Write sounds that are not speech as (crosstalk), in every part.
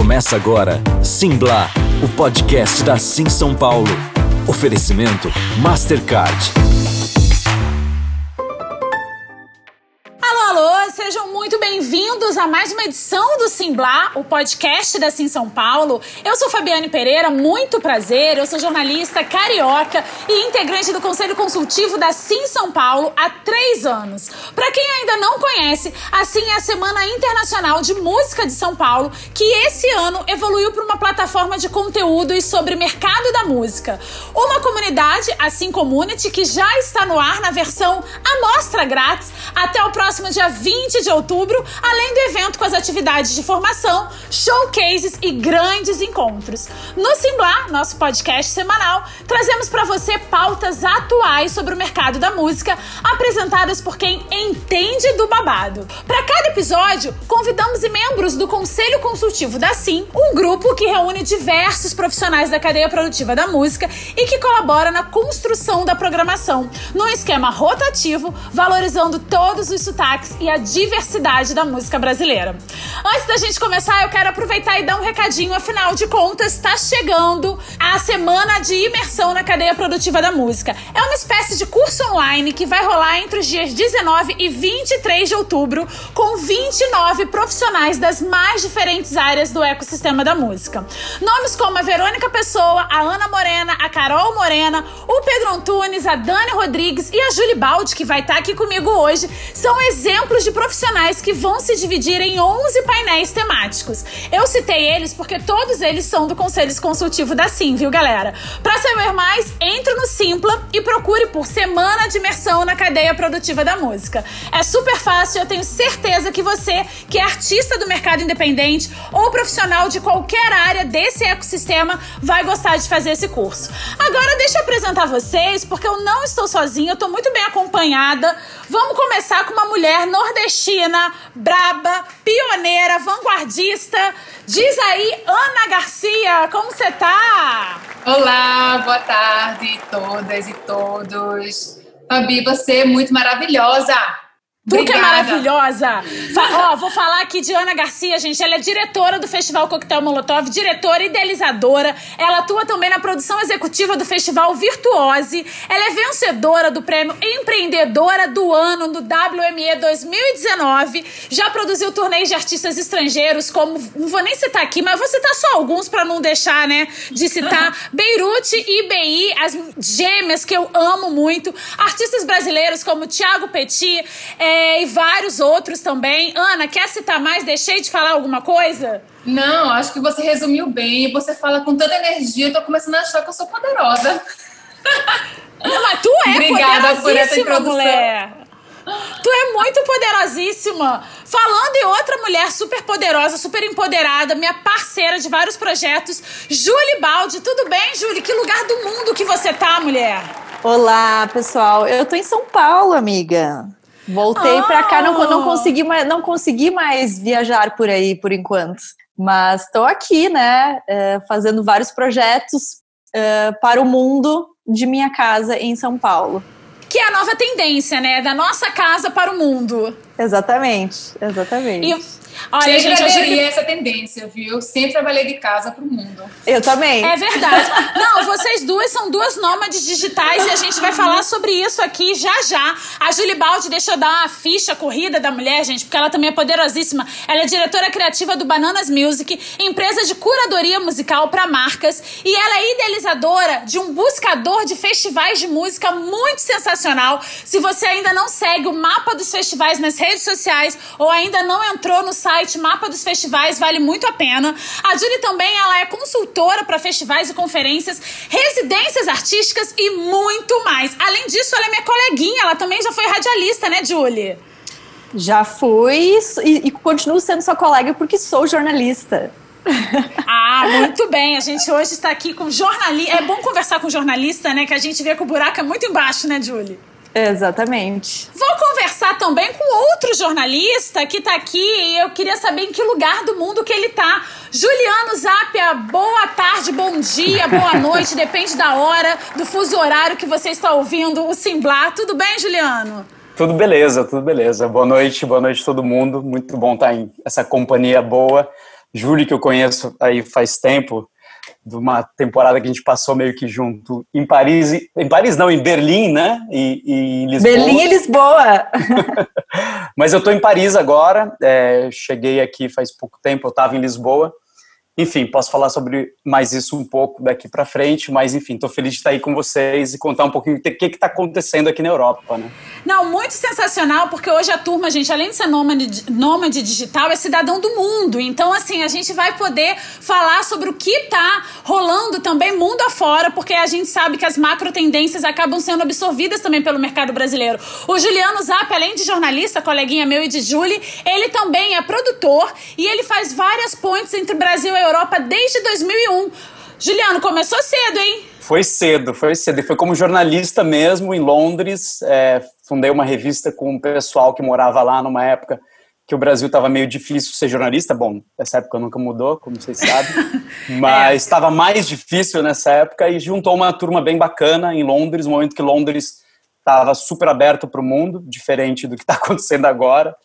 Começa agora, Simbla, o podcast da Sim São Paulo. Oferecimento Mastercard. Bem-vindos a mais uma edição do Simblá, o podcast da Sim São Paulo. Eu sou Fabiane Pereira, muito prazer. Eu sou jornalista carioca e integrante do Conselho Consultivo da Sim São Paulo há três anos. Para quem ainda não conhece, a Sim é a Semana Internacional de Música de São Paulo, que esse ano evoluiu para uma plataforma de conteúdos sobre mercado da música. Uma comunidade, a Sim Community, que já está no ar na versão amostra grátis até o próximo dia 20 de outubro, além do evento com as atividades de formação, showcases e grandes encontros. No Simblá, nosso podcast semanal, trazemos para você pautas atuais sobre o mercado da música, apresentadas por quem entende do babado. Para cada episódio, convidamos membros do Conselho Consultivo da Sim, um grupo que reúne diversos profissionais da cadeia produtiva da música e que colabora na construção da programação, num esquema rotativo, valorizando todos os sotaques e a diversidade da música brasileira. Antes da gente começar, eu quero aproveitar e dar um recadinho, afinal de contas, está chegando a semana de imersão na cadeia produtiva da música. É uma espécie de curso online que vai rolar entre os dias 19 e 23 de outubro, com 29 profissionais das mais diferentes áreas do ecossistema da música. Nomes como a Verônica Pessoa, a Ana Morena, a Carol Morena, o Pedro Antunes, a Dani Rodrigues e a Julie Baldi, que vai estar aqui comigo hoje, são exemplos de profissionais que vão se dividir em 11 painéis temáticos. Eu citei eles porque todos eles são do Conselho Consultivo da Sim, viu, galera? Para saber mais, entre no Simpla e procure por Semana de Imersão na Cadeia Produtiva da Música. É super fácil, eu tenho certeza que você, que é artista do mercado independente ou profissional de qualquer área desse ecossistema, vai gostar de fazer esse curso. Agora, deixa eu apresentar vocês, porque eu não estou sozinha, eu estou muito bem acompanhada. Vamos começar com uma mulher nordestina nordestina, pioneira, vanguardista. Diz aí, Ana Garcia, como você tá? Olá, boa tarde todas e todos. Fabi, você é muito maravilhosa. Tu que é maravilhosa! Ó, vou falar aqui de Ana Garcia, gente. Ela é diretora do Festival Coquetel Molotov, diretora idealizadora. Ela atua também na produção executiva do Festival Virtuose. Ela é vencedora do prêmio Empreendedora do Ano no WME 2019. Já produziu turnês de artistas estrangeiros, como. Não vou nem citar aqui, mas vou citar só alguns para não deixar, né? De citar (laughs) Beirute e IBI, as gêmeas que eu amo muito. Artistas brasileiros como Thiago Petit. É, é, e vários outros também. Ana, quer citar mais? Deixei de falar alguma coisa? Não, acho que você resumiu bem. Você fala com tanta energia, eu tô começando a achar que eu sou poderosa. Não, mas tu é Obrigada por essa introdução. mulher. Tu é muito poderosíssima. Falando em outra mulher super poderosa, super empoderada, minha parceira de vários projetos, Julie Baldi. Tudo bem, Julie? Que lugar do mundo que você tá, mulher? Olá, pessoal. Eu tô em São Paulo, amiga. Voltei oh. para cá, não, não, consegui mais, não consegui mais viajar por aí por enquanto. Mas estou aqui, né, é, fazendo vários projetos é, para o mundo de minha casa em São Paulo. Que é a nova tendência, né? Da nossa casa para o mundo. Exatamente, exatamente. E Olha, Sempre gente, aderir essa tendência, viu? Sempre trabalhei de casa pro mundo. Eu também. É verdade. Não, vocês duas são duas nômades digitais e a gente vai falar sobre isso aqui já já. A Julie Baldi, deixa eu dar uma ficha corrida da mulher, gente, porque ela também é poderosíssima. Ela é diretora criativa do Bananas Music, empresa de curadoria musical para marcas, e ela é idealizadora de um buscador de festivais de música muito sensacional. Se você ainda não segue o mapa dos festivais nas redes sociais ou ainda não entrou no site Mapa dos Festivais, vale muito a pena. A Julie também ela é consultora para festivais e conferências, residências artísticas e muito mais. Além disso, ela é minha coleguinha, ela também já foi radialista, né, Julie? Já fui e, e continuo sendo sua colega porque sou jornalista. (laughs) Ah, muito bem. A gente hoje está aqui com jornalista. É bom conversar com jornalista, né? Que a gente vê que o buraco é muito embaixo, né, Julie? Exatamente. Vou conversar também com outro jornalista que está aqui e eu queria saber em que lugar do mundo que ele está. Juliano Zapia, boa tarde, bom dia, boa (laughs) noite, depende da hora, do fuso horário que você está ouvindo o Simblá. Tudo bem, Juliano? Tudo beleza, tudo beleza. Boa noite, boa noite todo mundo. Muito bom estar em essa companhia boa Júlio, que eu conheço aí faz tempo, de uma temporada que a gente passou meio que junto em Paris, em Paris não, em Berlim, né? E, e Lisboa. Berlim e Lisboa. (laughs) Mas eu estou em Paris agora, é, cheguei aqui faz pouco tempo, eu estava em Lisboa enfim, posso falar sobre mais isso um pouco daqui para frente, mas enfim, estou feliz de estar aí com vocês e contar um pouquinho o que está acontecendo aqui na Europa, né? Não, muito sensacional, porque hoje a turma, gente, além de ser nômade, nômade digital, é cidadão do mundo. Então, assim, a gente vai poder falar sobre o que está rolando também mundo afora, porque a gente sabe que as macro tendências acabam sendo absorvidas também pelo mercado brasileiro. O Juliano Zap, além de jornalista, coleguinha meu e de Julie, ele também é produtor e ele faz várias pontes entre Brasil e Europa desde 2001. Juliano, começou cedo, hein? Foi cedo, foi cedo. E foi como jornalista mesmo, em Londres. É, fundei uma revista com um pessoal que morava lá numa época que o Brasil estava meio difícil ser jornalista. Bom, essa época nunca mudou, como vocês sabem. (laughs) Mas estava é. mais difícil nessa época e juntou uma turma bem bacana em Londres, no momento que Londres estava super aberto para o mundo, diferente do que está (laughs) acontecendo agora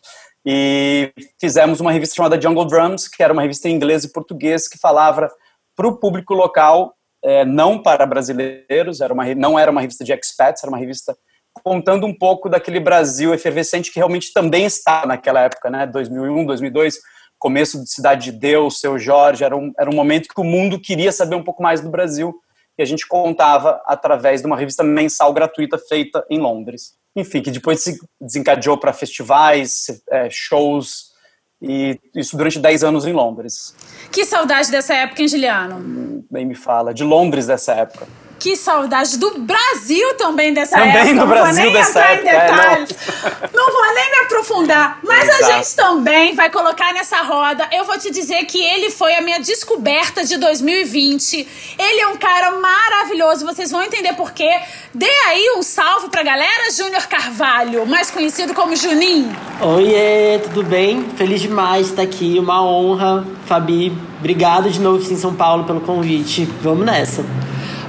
e fizemos uma revista chamada Jungle Drums, que era uma revista em inglês e português que falava para o público local, é, não para brasileiros, era uma, não era uma revista de expats, era uma revista contando um pouco daquele Brasil efervescente que realmente também está naquela época, né, 2001, 2002, começo de Cidade de Deus, Seu Jorge, era um, era um momento que o mundo queria saber um pouco mais do Brasil e a gente contava através de uma revista mensal gratuita feita em Londres enfim, que depois se desencadeou para festivais, é, shows, e isso durante 10 anos em Londres. Que saudade dessa época, hein, Juliano? Nem me fala, de Londres dessa época. Que saudade do Brasil também dessa também época. Também do Brasil não vou nem dessa entrar época. Em detalhes. É, não. não. vou nem me aprofundar. Mas Exato. a gente também vai colocar nessa roda. Eu vou te dizer que ele foi a minha descoberta de 2020. Ele é um cara maravilhoso. Vocês vão entender por quê. Dê aí um salve pra galera, Júnior Carvalho, mais conhecido como Juninho. Oiê, tudo bem? Feliz demais estar aqui. Uma honra. Fabi, obrigado de novo em São Paulo pelo convite. Vamos nessa.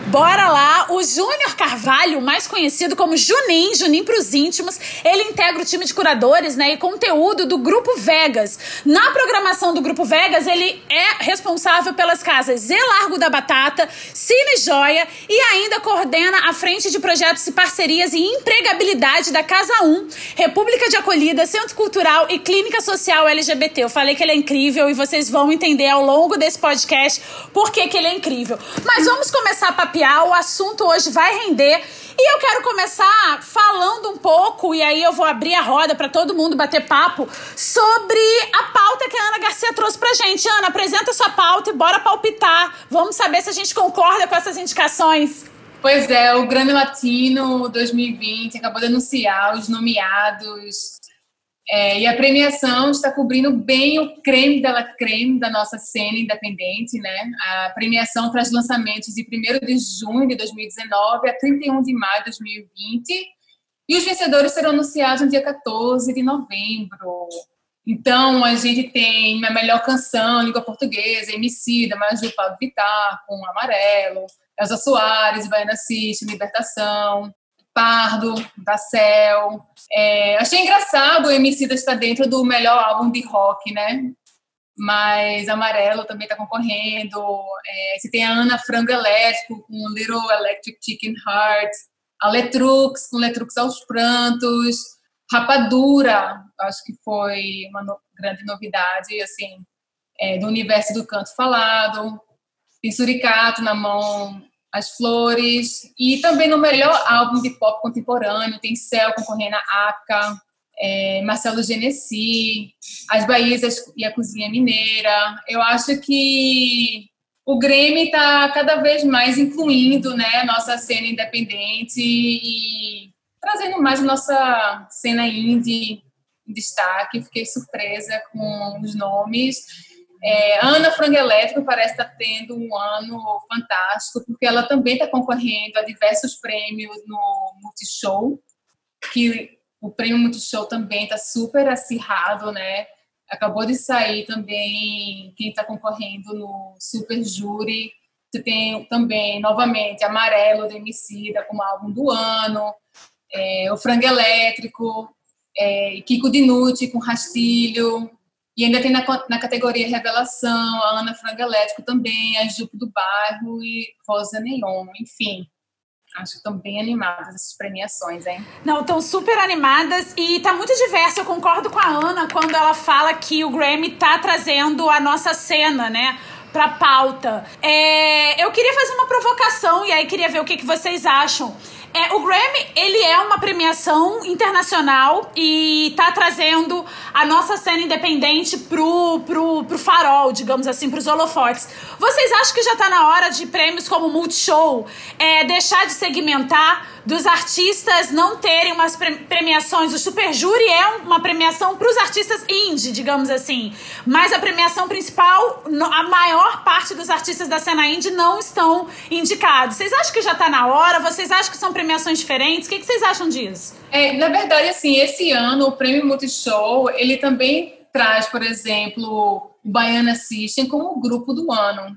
Bora lá, o Júnior Carvalho, mais conhecido como Junim, Junim pros íntimos, ele integra o time de curadores, né, e conteúdo do Grupo Vegas. Na programação do Grupo Vegas, ele é responsável pelas casas Zé Largo da Batata, Cine Joia e ainda coordena a frente de projetos e parcerias e empregabilidade da Casa 1, República de Acolhida, Centro Cultural e Clínica Social LGBT. Eu falei que ele é incrível e vocês vão entender ao longo desse podcast por que, que ele é incrível. Mas vamos começar a o assunto hoje vai render. E eu quero começar falando um pouco, e aí eu vou abrir a roda para todo mundo bater papo, sobre a pauta que a Ana Garcia trouxe pra gente. Ana, apresenta sua pauta e bora palpitar. Vamos saber se a gente concorda com essas indicações. Pois é, o Grammy Latino 2020 acabou de anunciar os nomeados é, e a premiação está cobrindo bem o creme dela creme da nossa cena independente, né? A premiação traz lançamentos de 1 de junho de 2019 a 31 de maio de 2020 e os vencedores serão anunciados no dia 14 de novembro. Então, a gente tem a melhor canção, língua portuguesa, MC, da Maju Pablo Vittar, com Amarelo, Elza Soares, Baiana System, Libertação. Pardo, da Cell. É, achei engraçado o MC estar dentro do melhor álbum de rock, né? Mas Amarelo também está concorrendo. É, você tem a Ana Frango Elétrico com Little Electric Chicken Heart. A Letrux com Letrux aos Prantos. Rapadura, acho que foi uma no grande novidade, assim, é, do universo do canto falado. Tem Suricato na mão as Flores, e também no melhor álbum de pop contemporâneo, tem Céu concorrendo a Aca, é, Marcelo Genesi, As Bahias e a Cozinha Mineira. Eu acho que o Grêmio está cada vez mais incluindo né, nossa cena independente e trazendo mais nossa cena indie em destaque. Fiquei surpresa com os nomes. É, Ana Frango Elétrico parece estar tendo um ano fantástico, porque ela também está concorrendo a diversos prêmios no Multishow, que o prêmio Multishow também está super acirrado, né? Acabou de sair também quem está concorrendo no Super Júri. Você tem também, novamente, Amarelo, do Emicida, como álbum do ano. É, o Frango Elétrico, é, Kiko Dinucci com Rastilho, E ainda tem na, na categoria Revelação, a Ana Frango Elétrico também, a Jupe do Bairro e Rosa Neon, enfim. Acho que estão bem animadas essas premiações, hein? Não, estão super animadas e tá muito diverso. Eu concordo com a Ana quando ela fala que o Grammy tá trazendo a nossa cena, né? Pra pauta. É, eu queria fazer uma provocação e aí queria ver o que, que vocês acham. É, o Grammy, ele é uma premiação internacional e tá trazendo a nossa cena independente pro, pro, pro farol, digamos assim, pros holofotes. Vocês acham que já tá na hora de prêmios como Multishow é, deixar de segmentar dos artistas não terem umas premiações. O Super Júri é uma premiação para os artistas indie, digamos assim. Mas a premiação principal, a maior parte dos artistas da cena indie não estão indicados. Vocês acham que já está na hora? Vocês acham que são premiações diferentes? O que, vocês acham disso? É, na verdade, assim, esse ano o Prêmio Multishow, ele também traz, por exemplo, o Baiana System como o grupo do ano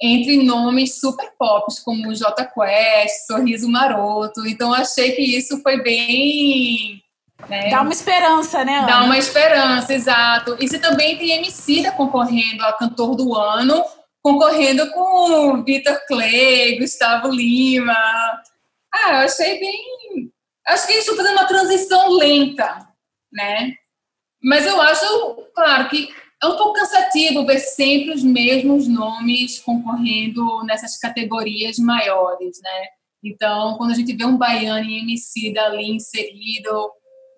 entre nomes super pop, como J Quest, Sorriso Maroto. Então achei que isso foi bem. Né? Dá uma esperança, né? Ana? Dá uma esperança, exato. E você também tem MC da concorrendo a cantor do ano, concorrendo com Vitor Clay, Gustavo Lima. Ah, eu achei bem. Acho que eles estão fazendo uma transição lenta, né? Mas eu acho, claro, que é um pouco cansativo ver sempre os mesmos nomes concorrendo nessas categorias maiores, né? Então, quando a gente vê um baiano e MC dali inserido,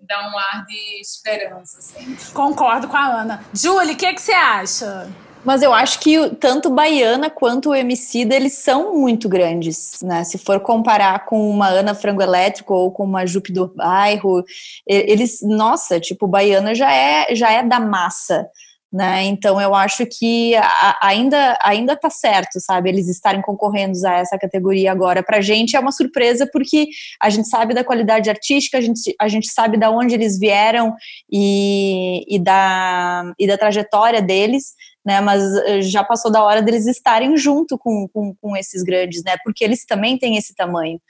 dá um ar de esperança. Assim. Concordo com a Ana. Julie, o que, é que você acha? Mas eu acho que tanto Baiana quanto o MC eles são muito grandes, né? Se for comparar com uma Ana Frango Elétrico ou com uma Jupe do Bairro, eles, nossa, tipo, Baiana já é já é da massa. Né? Então eu acho que a, ainda ainda tá certo, sabe? Eles estarem concorrendo a essa categoria agora. Para a gente é uma surpresa porque a gente sabe da qualidade artística, a gente, a gente sabe da onde eles vieram e, e, da, e da trajetória deles, né? Mas eh, já passou da hora deles estarem junto com, com, com esses grandes, né? Porque eles também têm esse tamanho.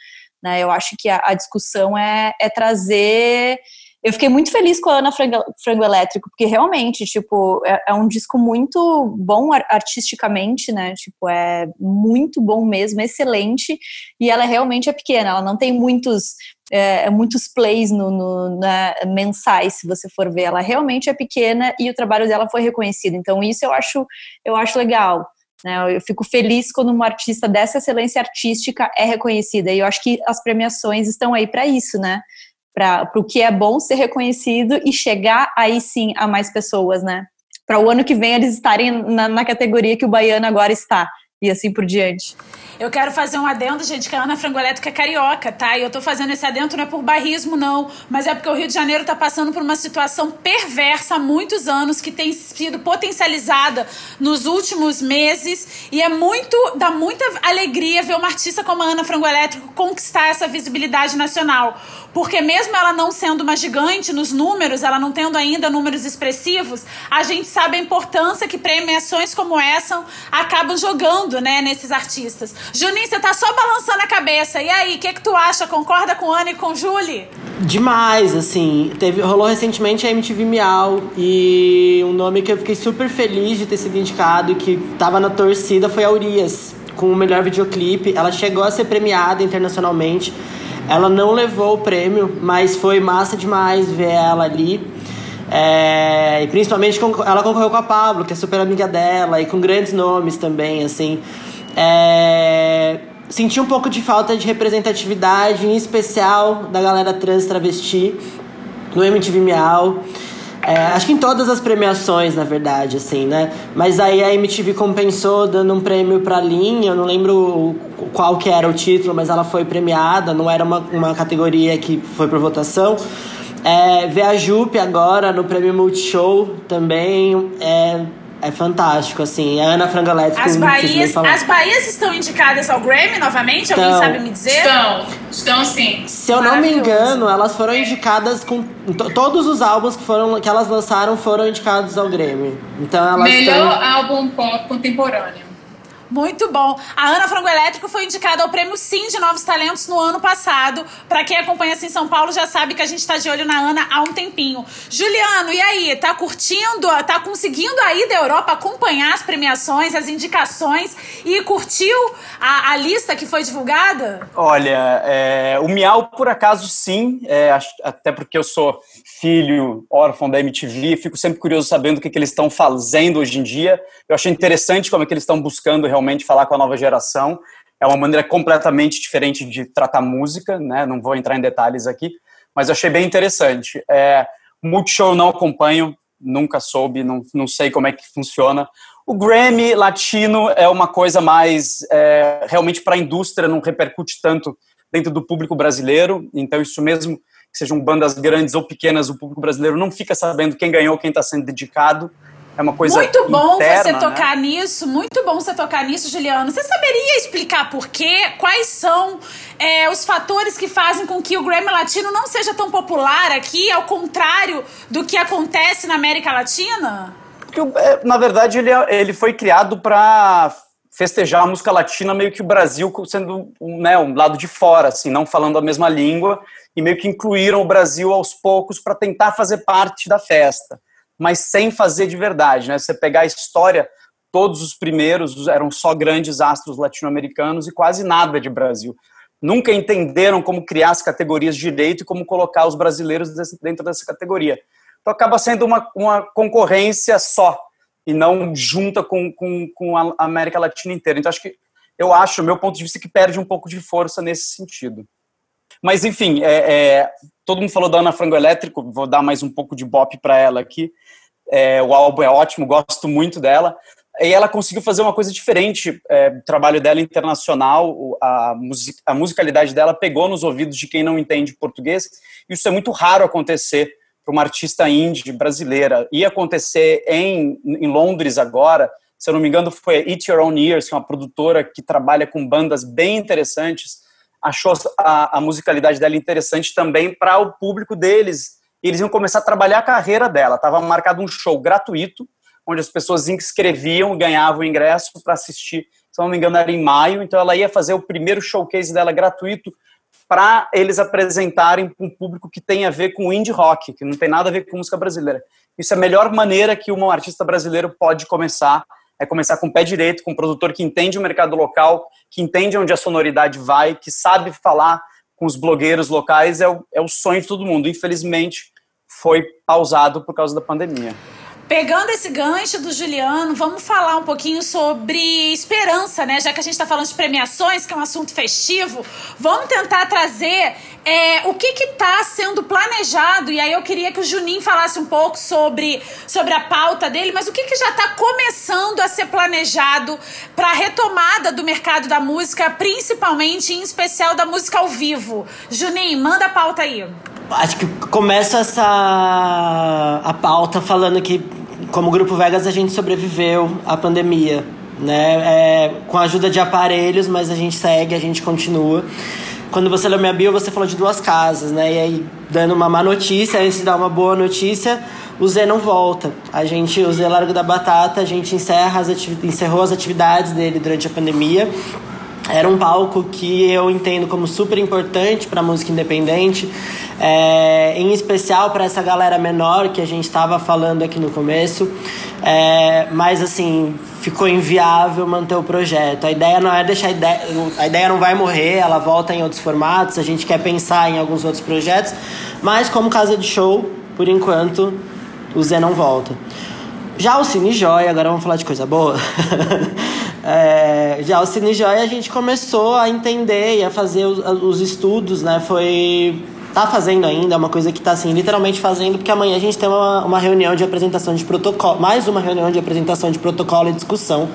Né? Eu acho que a, a discussão é, é trazer eu fiquei muito feliz com a Ana Frango, Frango Elétrico, porque realmente, tipo, é, é, um disco muito bom artisticamente, né? Tipo, é muito bom mesmo, excelente. E ela realmente é pequena, ela não tem muitos. É, muitos plays no, no na, mensais, se você for ver. Ela realmente é pequena e o trabalho dela foi reconhecido. Então, isso eu acho, eu acho legal. Né? Eu fico feliz quando uma artista dessa excelência artística é reconhecida. E eu acho que as premiações estão aí para isso, né? para o que é bom ser reconhecido e chegar aí sim a mais pessoas, né? Para o ano que vem eles estarem na, na categoria que o Baiano agora está e assim por diante. Eu quero fazer um adendo, gente, que a Ana Frangoleto é carioca, tá? E eu tô fazendo esse adendo não é por barrismo, não, mas é porque o Rio de Janeiro tá passando por uma situação perversa há muitos anos, que tem sido potencializada nos últimos meses, e é muito, dá muita alegria ver uma artista como a Ana Frangoelétrico conquistar essa visibilidade nacional. Porque mesmo ela não sendo uma gigante nos números, ela não tendo ainda números expressivos, a gente sabe a importância que premiações como essa acabam jogando, né, nesses artistas. Juninho, você tá só balançando a cabeça. E aí, o que, que tu acha? Concorda com Ana e com Julie? Demais, assim. Teve, rolou recentemente a MTV Miau e um nome que eu fiquei super feliz de ter sido indicado, que tava na torcida, foi a Urias, com o melhor videoclipe. Ela chegou a ser premiada internacionalmente. Ela não levou o prêmio, mas foi massa demais ver ela ali. É, e principalmente ela concorreu com a Pablo, que é super amiga dela, e com grandes nomes também, assim. É, senti um pouco de falta de representatividade, em especial da galera trans travesti, no MTV Miau. É, acho que em todas as premiações, na verdade, assim, né? Mas aí a MTV compensou dando um prêmio pra Linha, eu não lembro qual que era o título, mas ela foi premiada, não era uma, uma categoria que foi por votação. É, ver a Jupe agora no prêmio Multishow também é é fantástico, assim. A Ana Frangoletti... As Bahias, as Bahias estão indicadas ao Grammy novamente? Alguém sabe me dizer? Estão, estão sim. Se eu não me engano, elas foram indicadas com... Todos os álbuns que, foram, que elas lançaram foram indicados ao Grammy. Então elas Melhor têm... álbum pop contemporâneo. Muito bom. A Ana Frango Elétrico foi indicada ao Prêmio Sim de Novos Talentos no ano passado. Para quem acompanha assim São Paulo já sabe que a gente está de olho na Ana há um tempinho. Juliano, e aí? Tá curtindo? Tá conseguindo aí da Europa acompanhar as premiações, as indicações e curtiu a, a lista que foi divulgada? Olha, é, o Miau por acaso sim, é, até porque eu sou filho órfão da MTV, fico sempre curioso sabendo o que, que eles estão fazendo hoje em dia. Eu achei interessante como é que eles estão buscando realmente realmente falar com a nova geração. É uma maneira completamente diferente de tratar música, né? Não vou entrar em detalhes aqui, mas achei bem interessante. É, Multishow eu não acompanho, nunca soube, não, não sei como é que funciona. O Grammy latino é uma coisa mais é, realmente para a indústria, não repercute tanto dentro do público brasileiro, então isso mesmo que sejam bandas grandes ou pequenas, o público brasileiro não fica sabendo quem ganhou, quem está sendo dedicado. É uma coisa Muito bom interna, você tocar né? nisso, muito bom você tocar nisso, Juliano. Você saberia explicar por quê? Quais são é, os fatores que fazem com que o Grammy Latino não seja tão popular aqui, ao contrário do que acontece na América Latina? Porque, é, na verdade, ele, é, ele foi criado para festejar a música latina, meio que o Brasil sendo né, um lado de fora, assim, não falando a mesma língua, e meio que incluíram o Brasil aos poucos para tentar fazer parte da festa mas sem fazer de verdade. Né? Você pegar a história, todos os primeiros eram só grandes astros latino-americanos e quase nada de Brasil. Nunca entenderam como criar as categorias de direito e como colocar os brasileiros dentro dessa categoria. Então acaba sendo uma, uma concorrência só e não junta com, com, com a América Latina inteira. Então acho que eu acho, meu ponto de vista, que perde um pouco de força nesse sentido. Mas, enfim, é, é, todo mundo falou da Ana Frango Elétrico, vou dar mais um pouco de bop para ela aqui. É, o álbum é ótimo, gosto muito dela. E ela conseguiu fazer uma coisa diferente. É, o trabalho dela internacional, a, music, a musicalidade dela pegou nos ouvidos de quem não entende português. Isso é muito raro acontecer para uma artista indie brasileira. Ia acontecer em, em Londres agora, se eu não me engano, foi Eat Your Own Ears, que é uma produtora que trabalha com bandas bem interessantes achou a, a musicalidade dela interessante também para o público deles. E eles iam começar a trabalhar a carreira dela. Estava marcado um show gratuito, onde as pessoas inscreviam, ganhavam ingresso para assistir. Se não me engano, era em maio. Então ela ia fazer o primeiro showcase dela gratuito para eles apresentarem um público que tem a ver com indie rock, que não tem nada a ver com música brasileira. Isso é a melhor maneira que um artista brasileiro pode começar é começar com o pé direito, com um produtor que entende o mercado local, que entende onde a sonoridade vai, que sabe falar com os blogueiros locais, é o, é o sonho de todo mundo. Infelizmente, foi pausado por causa da pandemia. Pegando esse gancho do Juliano, vamos falar um pouquinho sobre esperança, né? Já que a gente está falando de premiações, que é um assunto festivo, vamos tentar trazer é, o que está sendo planejado. E aí eu queria que o Juninho falasse um pouco sobre, sobre a pauta dele, mas o que, que já está começando a ser planejado para a retomada do mercado da música, principalmente, em especial da música ao vivo. Juninho, manda a pauta aí. Acho que começa essa a pauta falando que como Grupo Vegas, a gente sobreviveu à pandemia, né? É, com a ajuda de aparelhos, mas a gente segue, a gente continua. Quando você leu minha bio, você falou de duas casas, né? E aí, dando uma má notícia, antes de dar uma boa notícia, o Zé não volta. A gente, o Zé Largo da Batata, a gente encerra as encerrou as atividades dele durante a pandemia. Era um palco que eu entendo como super importante para música independente, é, em especial para essa galera menor que a gente estava falando aqui no começo. É, mas assim, ficou inviável manter o projeto. A ideia não é deixar a ideia, a ideia não vai morrer, ela volta em outros formatos, a gente quer pensar em alguns outros projetos, mas como casa de show, por enquanto, o Zé não volta. Já o Cine Joia, agora vamos falar de coisa boa. (laughs) É, já o Cine Joia a gente começou a entender e a fazer os, os estudos, né? Foi tá fazendo ainda, é uma coisa que tá assim, literalmente fazendo, porque amanhã a gente tem uma, uma reunião de apresentação de protocolo, mais uma reunião de apresentação de protocolo e discussão.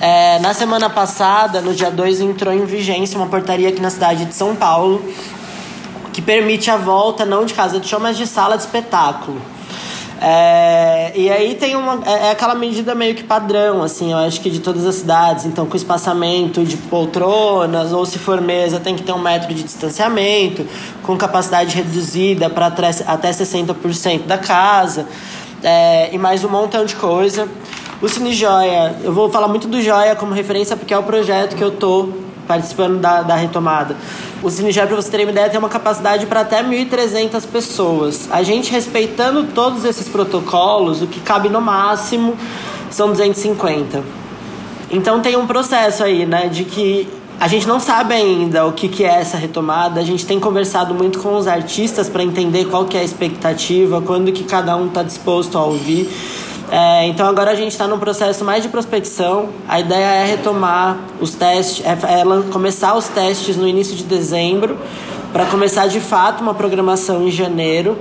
É, na semana passada, no dia 2, entrou em vigência uma portaria aqui na cidade de São Paulo que permite a volta não de casa de show, mas de sala de espetáculo. É, e aí tem uma. É, é, aquela medida meio que padrão, assim, eu acho que de todas as cidades. Então, com espaçamento de poltronas, ou se for mesa, tem que ter um metro de distanciamento, com capacidade reduzida para até 60% da casa, é, e mais um montão de coisa. O Cine Joia, eu vou falar muito do Joia como referência porque é o projeto que eu tô participando da, da retomada. O Joia, para você ter uma ideia, tem uma capacidade para até 1.300 pessoas. A gente respeitando todos esses protocolos, o que cabe no máximo são 250. Então tem um processo aí, né, de que a gente não sabe ainda o que, que é essa retomada. A gente tem conversado muito com os artistas para entender qual que é a expectativa, quando que cada um está disposto a ouvir. É, então agora a gente está num processo mais de prospecção. A ideia é retomar os testes, é, é começar os testes no início de dezembro, para começar de fato uma programação em janeiro.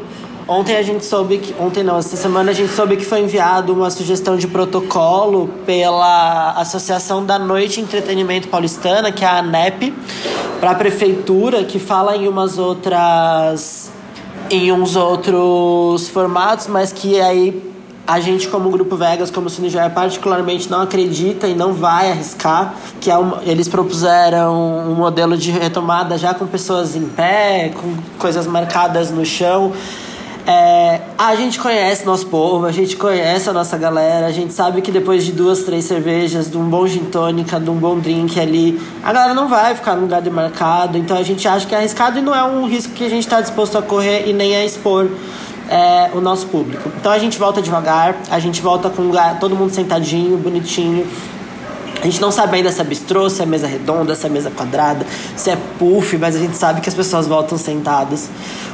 Ontem a gente soube que. Ontem não, essa semana a gente soube que foi enviado uma sugestão de protocolo pela Associação da Noite Entretenimento Paulistana, que é a ANEP, para a prefeitura, que fala em umas outras. em uns outros formatos, mas que aí a gente, como Grupo Vegas, como Cine Joia, particularmente não acredita e não vai arriscar, que é um, eles propuseram um modelo de retomada já com pessoas em pé, com coisas marcadas no chão. É, a gente conhece nosso povo, a gente conhece a nossa galera, a gente sabe que depois de duas, três cervejas, de um bom gin tônica, de um bom drink ali, a galera não vai ficar no lugar demarcado, então a gente acha que é arriscado e não é um risco que a gente está disposto a correr e nem a expor é, o nosso público. Então a gente volta devagar, a gente volta com lugar, todo mundo sentadinho, bonitinho, a gente não sabe ainda se é bistrô, se é mesa redonda, se é mesa quadrada, se é puff, mas a gente sabe que as pessoas voltam sentadas.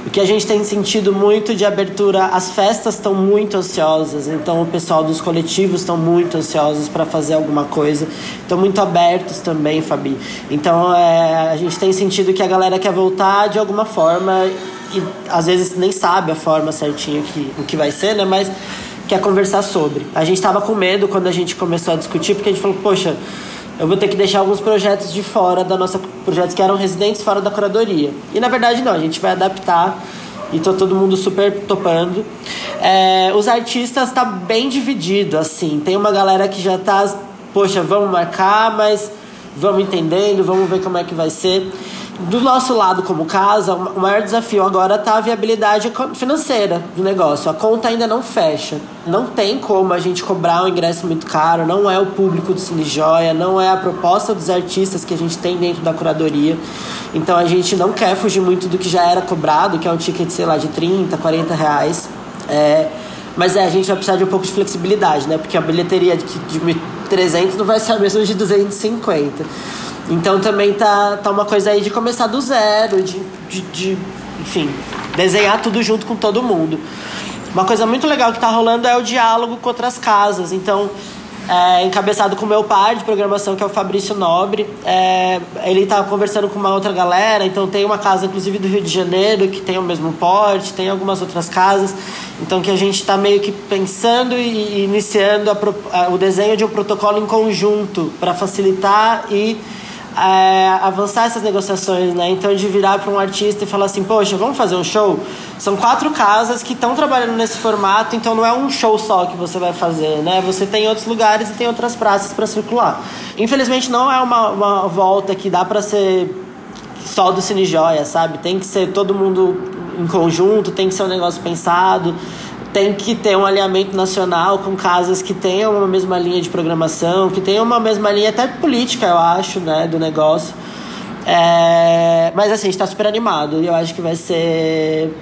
O que a gente tem sentido muito de abertura, as festas estão muito ansiosas, então o pessoal dos coletivos estão muito ansiosos para fazer alguma coisa, estão muito abertos também, Fabi. Então é, a gente tem sentido que a galera quer voltar de alguma forma e às vezes nem sabe a forma certinha que, o que vai ser, né? Mas quer conversar sobre. A gente estava com medo quando a gente começou a discutir, porque a gente falou, poxa, eu vou ter que deixar alguns projetos de fora da nossa. projetos que eram residentes fora da curadoria. E na verdade não, a gente vai adaptar e tá todo mundo super topando. É, os artistas tá bem dividido, assim. Tem uma galera que já tá, poxa, vamos marcar, mas vamos entendendo, vamos ver como é que vai ser do nosso lado como casa, o maior desafio agora está a viabilidade financeira do negócio. A conta ainda não fecha. Não tem como a gente cobrar um ingresso muito caro, não é o público do Cine Joia, não é a proposta dos artistas que a gente tem dentro da curadoria. Então a gente não quer fugir muito do que já era cobrado, que é um ticket, sei lá, de 30, 40 reais. É, mas é, a gente vai precisar de um pouco de flexibilidade, né? Porque a bilheteria de, de 300 não vai ser a mesma de 250. Então também tá, tá uma coisa aí de começar do zero, de, de, de, enfim, desenhar tudo junto com todo mundo. Uma coisa muito legal que tá rolando é o diálogo com outras casas. Então, é, encabeçado com o meu pai de programação, que é o Fabrício Nobre. É, ele tá conversando com uma outra galera, então tem uma casa, inclusive, do Rio de Janeiro, que tem o mesmo porte, tem algumas outras casas. Então, que a gente está meio que pensando e iniciando a, a, o desenho de um protocolo em conjunto para facilitar e é, avançar essas negociações, né? Então, de virar para um artista e falar assim: Poxa, vamos fazer um show? São quatro casas que estão trabalhando nesse formato, então não é um show só que você vai fazer, né? Você tem outros lugares e tem outras praças para circular. Infelizmente, não é uma, uma volta que dá para ser só do Cine Joia, sabe? Tem que ser todo mundo em conjunto, tem que ser um negócio pensado tem que ter um alinhamento nacional com casas que tenham uma mesma linha de programação, que tenham uma mesma linha até política, eu acho, né, do negócio. É, mas assim, a gente tá super animado e eu acho que vai ser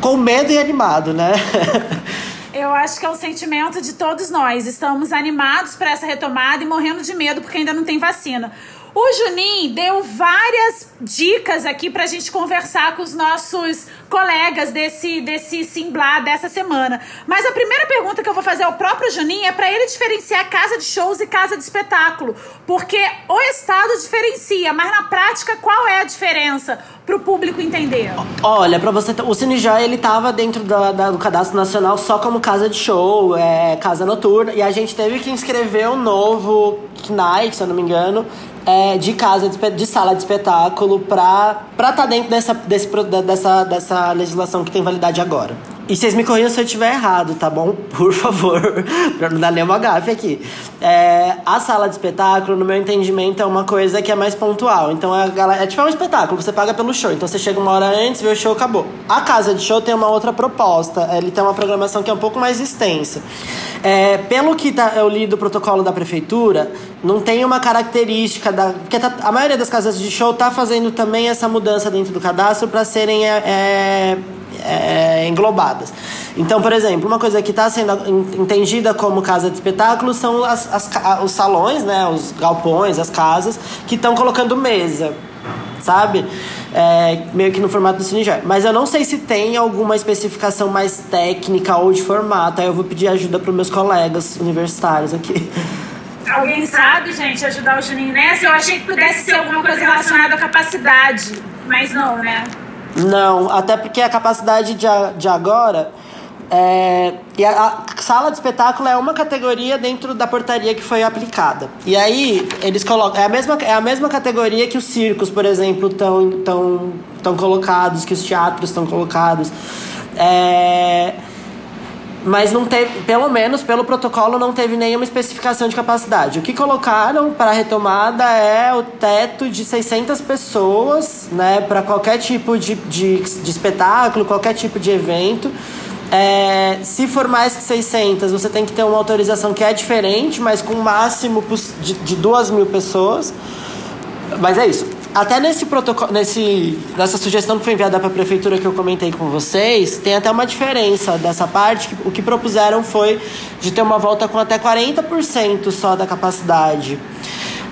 com medo e animado, né? (laughs) Eu acho que é um sentimento de todos nós. Estamos animados para essa retomada e morrendo de medo porque ainda não tem vacina. O Juninho deu várias dicas aqui para a gente conversar com os nossos colegas desse, desse Simblá dessa semana. Mas a primeira pergunta que eu vou fazer ao próprio Juninho é para ele diferenciar casa de shows e casa de espetáculo. Porque o Estado diferencia, mas na prática qual é a diferença? para o público entender? Olha, para você, o Cinejoy ele tava dentro da, da, do cadastro nacional só como casa de show, é, casa noturna, e a gente teve que inscrever um novo Knight, se eu não me engano, é, de casa, de, sala de espetáculo para estar tá dentro dessa, desse, dessa, dessa legislação que tem validade agora. E vocês me corrijam se eu estiver errado, tá bom? (laughs) Por favor, (laughs) pra não dar nenhuma gafe aqui. É, a sala de espetáculo, no meu entendimento, é uma coisa que é mais pontual. Então é, é tipo é um espetáculo, você paga pelo show. Então você chega uma hora antes, vê o show, acabou. A casa de show tem uma outra proposta. Ele tem uma programação que é um pouco mais extensa. É, pelo que tá, eu li do protocolo da prefeitura, não tem uma característica da. Porque tá, a maioria das casas de show tá fazendo também essa mudança dentro do cadastro para serem. É, é englobadas. Então, por exemplo, uma coisa que está sendo entendida como casa de espetáculo são as, as, os salões, né, os galpões, as casas, que estão colocando mesa, sabe? É, meio que no formato do Cinejor. Mas eu não sei se tem alguma especificação mais técnica ou de formato. Aí eu vou pedir ajuda para meus colegas universitários aqui. Alguém sabe, gente, ajudar o Juninho nessa? Eu achei que pudesse ser alguma coisa relacionada à capacidade, mas não, né? Não, até porque a capacidade de, de agora. É, e a, a, sala de espetáculo é uma categoria dentro da portaria que foi aplicada. E aí, eles colocam. É a mesma, é a mesma categoria que os circos, por exemplo, estão tão, tão colocados, que os teatros estão colocados. É, mas não teve, pelo menos pelo protocolo, não teve nenhuma especificação de capacidade. O que colocaram para a retomada é o teto de 600 pessoas, né, para qualquer tipo de, de, de, espetáculo, qualquer tipo de evento. É, se for mais que 600, você tem que ter uma autorização que é diferente, mas com um máximo de, de 2 mil pessoas. Mas é isso. Até nesse protocolo, nesse, nessa sugestão que foi enviada para a prefeitura que eu comentei com vocês, tem até uma diferença dessa parte. O que propuseram foi de ter uma volta com até 40% só da capacidade.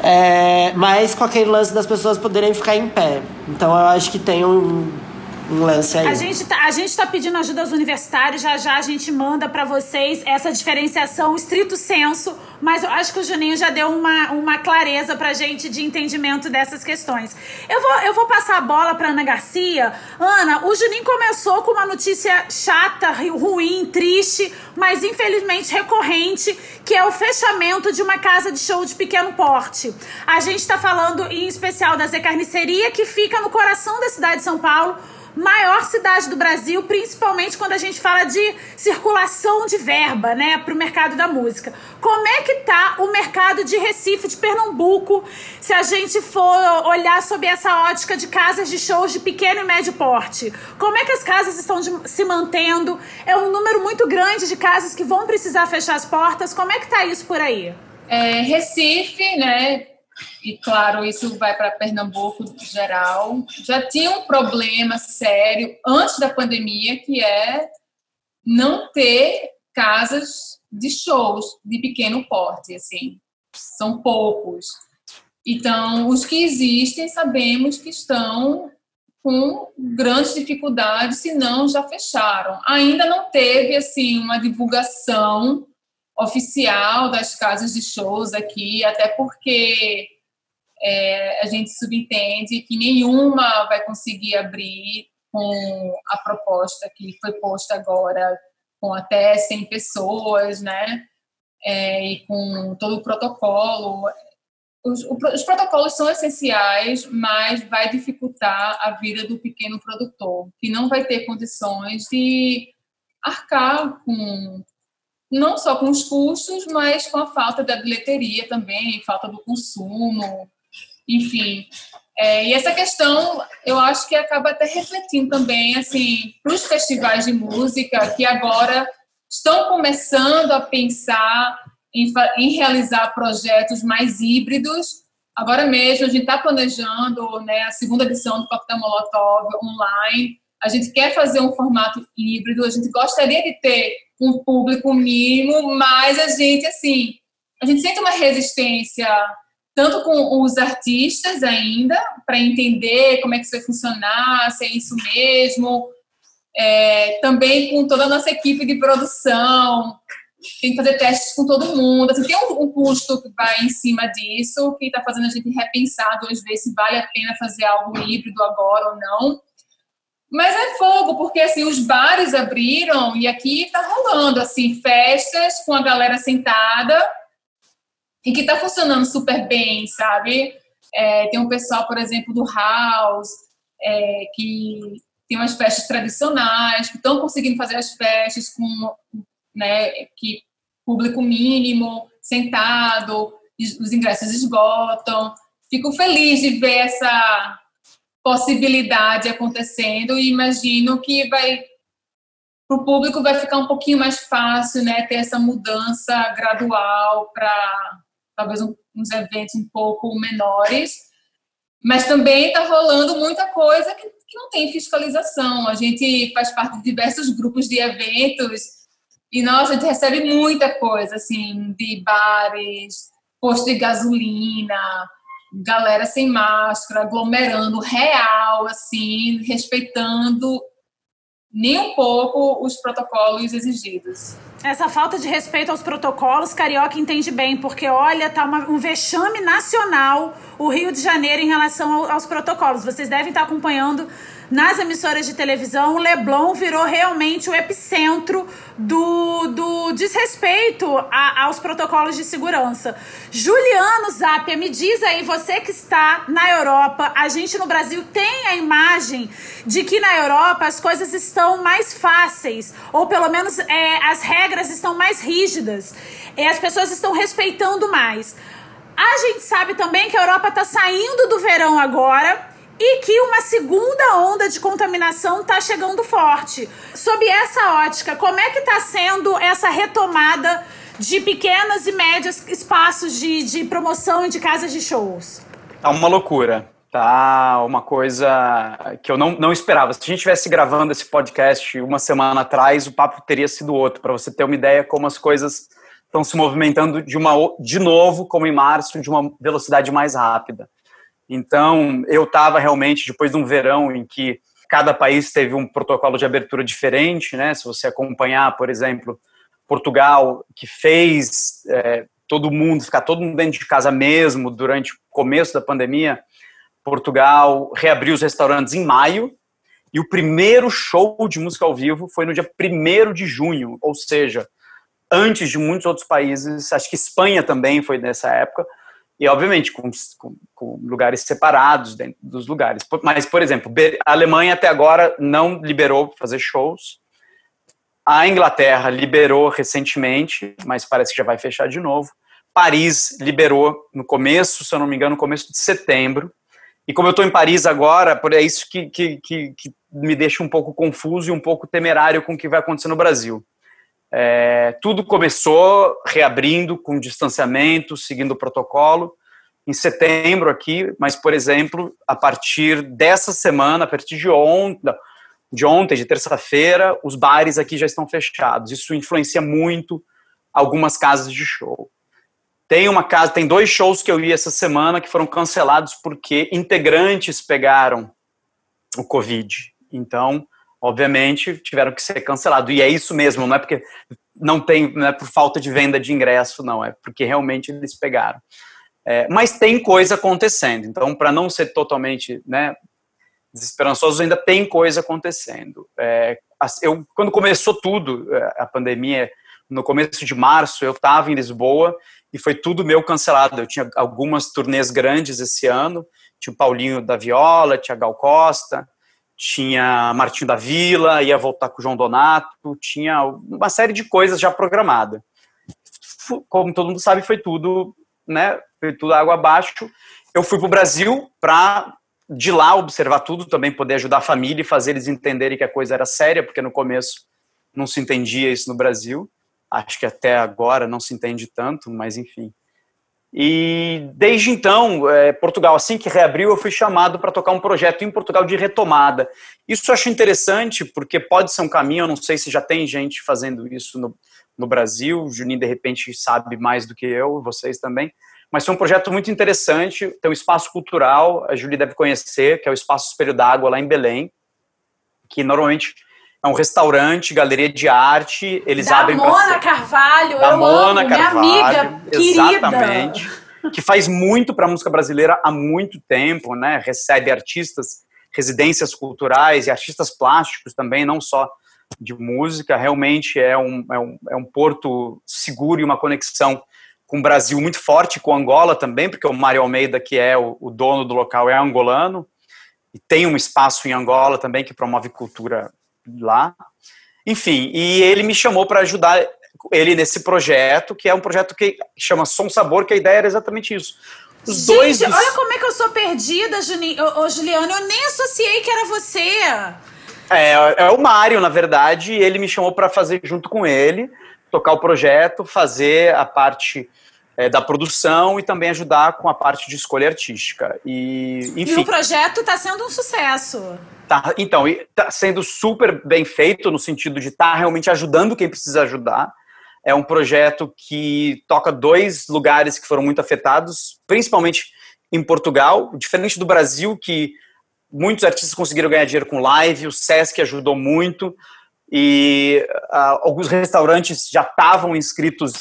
É, mas com aquele lance das pessoas poderem ficar em pé. Então eu acho que tem um, um lance aí. A gente, tá, a gente tá pedindo ajuda aos universitários, já já a gente manda para vocês essa diferenciação estrito senso, mas eu acho que o Juninho já deu uma, uma clareza pra gente de entendimento dessas questões. Eu vou, eu vou passar a bola pra Ana Garcia. Ana, o Juninho começou com uma notícia chata, ruim, triste, mas infelizmente recorrente, que é o fechamento de uma casa de show de pequeno porte. A gente tá falando em especial da Zé Carniceria, que fica no coração da cidade de São Paulo, maior cidade do Brasil, principalmente quando a gente fala de circulação de verba, né, para o mercado da música. Como é que tá o mercado de Recife, de Pernambuco, se a gente for olhar sob essa ótica de casas de shows de pequeno e médio porte? Como é que as casas estão de, se mantendo? É um número muito grande de casas que vão precisar fechar as portas. Como é que tá isso por aí? É, Recife, né, e claro, isso vai para Pernambuco geral, já tinha um problema sério antes da pandemia, que é não ter casas de shows de pequeno porte, assim, são poucos. Então, os que existem, sabemos que estão com grandes dificuldades, se não já fecharam. Ainda não teve assim uma divulgação oficial das casas de shows aqui, até porque é, a gente subentende que nenhuma vai conseguir abrir com a proposta que foi posta agora, com até 100 pessoas, né? É, e com todo o protocolo. Os, os, protocolos são essenciais, mas vai dificultar a vida do pequeno produtor, que não vai ter condições de arcar com não só com os custos, mas com a falta da bilheteria também, falta do consumo, enfim. É, e essa questão, eu acho que acaba até refletindo também, assim, para os festivais de música que agora estão começando a pensar em, em realizar projetos mais híbridos. Agora mesmo, a gente está planejando né, a segunda edição do Coquetel Molotov online. A gente quer fazer um formato híbrido, a gente gostaria de ter um público mínimo, mas a gente, assim, a gente sente uma resistência tanto com os artistas ainda, para entender como é que isso vai funcionar, se é isso mesmo, é, também com toda a nossa equipe de produção, tem que fazer testes com todo mundo, assim, tem um, um, custo que vai em cima disso, que está fazendo a gente repensar duas vezes se vale a pena fazer algo híbrido agora ou não. Mas é fogo, porque assim, os bares abriram e aqui está rolando assim, festas com a galera sentada, e que está funcionando super bem, sabe? É, tem um pessoal, por exemplo, do House, é, que tem umas festas tradicionais, que estão conseguindo fazer as festas com né, que público mínimo, sentado, os ingressos esgotam. Fico feliz de ver essa possibilidade acontecendo e imagino que vai para o público vai ficar um pouquinho mais fácil, né, ter essa mudança gradual para talvez um, uns eventos um pouco menores, mas também está rolando muita coisa que, que não tem fiscalização. A gente faz parte de diversos grupos de eventos e nós a gente recebe muita coisa assim de bares, posto de gasolina, galera sem máscara, aglomerando real, assim, respeitando nem um pouco os protocolos exigidos. Essa falta de respeito aos protocolos, Carioca entende bem, porque olha, tá uma, um vexame nacional o Rio de Janeiro em relação ao, aos protocolos. Vocês devem estar acompanhando nas emissoras de televisão, o Leblon virou realmente o epicentro do, do desrespeito a, aos protocolos de segurança. Juliano Zapia, me diz aí, você que está na Europa, a gente no Brasil tem a imagem de que na Europa as coisas estão mais fáceis, ou pelo menos é, as regras estão mais rígidas, e as pessoas estão respeitando mais. A gente sabe também que a Europa está saindo do verão agora e que uma segunda onda de contaminação está chegando forte. Sob essa ótica, como é que está sendo essa retomada de pequenas e médias espaços de, de promoção e de casas de shows? Tá uma loucura. Tá uma coisa que eu não, não esperava. Se a gente estivesse gravando esse podcast uma semana atrás, o papo teria sido outro, para você ter uma ideia como as coisas estão se movimentando de, uma, de novo, como em março, de uma velocidade mais rápida. Então, eu estava realmente, depois de um verão em que cada país teve um protocolo de abertura diferente, né? Se você acompanhar, por exemplo, Portugal, que fez é, todo mundo, ficar todo mundo dentro de casa mesmo durante o começo da pandemia, Portugal reabriu os restaurantes em maio, e o primeiro show de música ao vivo foi no dia 1 de junho, ou seja, antes de muitos outros países, acho que Espanha também foi nessa época, e, obviamente, com, com, com, lugares separados dentro dos lugares. Mas, por exemplo, a Alemanha até agora não liberou fazer shows. A Inglaterra liberou recentemente, mas parece que já vai fechar de novo. Paris liberou no começo, se eu não me engano, no começo de setembro. E como eu estou em Paris agora, é isso que, que, que, que me deixa um pouco confuso e um pouco temerário com o que vai acontecer no Brasil. É, tudo começou reabrindo com distanciamento, seguindo o protocolo. Em setembro aqui, mas, por exemplo, a partir dessa semana, a partir de ontem, de ontem, de terça-feira, os bares aqui já estão fechados. Isso influencia muito algumas casas de show. Tem uma casa, tem dois shows que eu ia essa semana que foram cancelados porque integrantes pegaram o Covid. Então, obviamente, tiveram que ser cancelados. E é isso mesmo, não é porque não tem, não é por falta de venda de ingresso, não, é porque realmente eles pegaram. É, mas tem coisa acontecendo, então, para não ser totalmente né, desesperançoso, ainda tem coisa acontecendo. É, eu, quando começou tudo, é, a pandemia, no começo de março, eu estava em Lisboa e foi tudo meu cancelado. Eu tinha algumas turnês grandes esse ano, tinha o Paulinho da Viola, tinha Gal Costa, tinha Martinho da Vila, ia voltar com o João Donato, tinha uma série de coisas já programada. Como todo mundo sabe, foi tudo, né? Foi tudo água abaixo. Eu fui para o Brasil para de lá observar tudo, também poder ajudar a família e fazer eles entenderem que a coisa era séria, porque no começo não se entendia isso no Brasil. Acho que até agora não se entende tanto, mas enfim. E desde então, é, Portugal, assim que reabriu, eu fui chamado para tocar um projeto em Portugal de retomada. Isso eu acho interessante, porque pode ser um caminho, eu não sei se já tem gente fazendo isso no, no Brasil, o Juninho de repente sabe mais do que eu, vocês também, mas foi um projeto muito interessante, tem um espaço cultural, a Julie deve conhecer, que é o Espaço Espelho d'Água, lá em Belém, que normalmente é um restaurante, galeria de arte. Eles da abrem Mona Carvalho, da eu Mona amo, Carvalho, minha amiga exatamente. Querida. Que faz muito para a música brasileira há muito tempo, né? Recebe artistas, residências culturais e artistas plásticos também, não só de música. Realmente é um, é um, é um porto seguro e uma conexão com o Brasil muito forte, com Angola também, porque o Mário Almeida, que é o, o dono do local, é angolano. e tem um espaço em Angola também que promove cultura lá. Enfim, e ele me chamou para ajudar ele nesse projeto, que é um projeto que chama Som Sabor, que a ideia era exatamente isso. Os Gente, dois... olha como é que eu sou perdida, Juni... Ô, Juliano. Eu nem associei que era você. É, é o Mário, na verdade, e ele me chamou para fazer junto com ele, tocar o projeto, fazer a parte é, da produção e também ajudar com a parte de escolha artística. E, enfim. E o projeto está sendo um sucesso. Tá, então, está sendo super bem feito no sentido de estar tá realmente ajudando quem precisa ajudar. É um projeto que toca dois lugares que foram muito afetados, principalmente em Portugal, diferente do Brasil, que muitos artistas conseguiram ganhar dinheiro com live, o Sesc ajudou muito, e uh, alguns restaurantes já estavam inscritos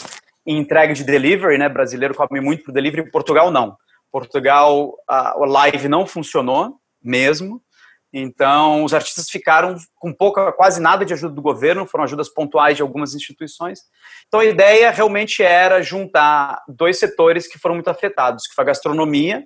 em entrega de delivery, né? Brasileiro come muito por delivery, Portugal não. Portugal, a, a live não funcionou mesmo. Então, os artistas ficaram com pouca, quase nada de ajuda do governo, foram ajudas pontuais de algumas instituições. Então, a ideia realmente era juntar dois setores que foram muito afetados, que foi a gastronomia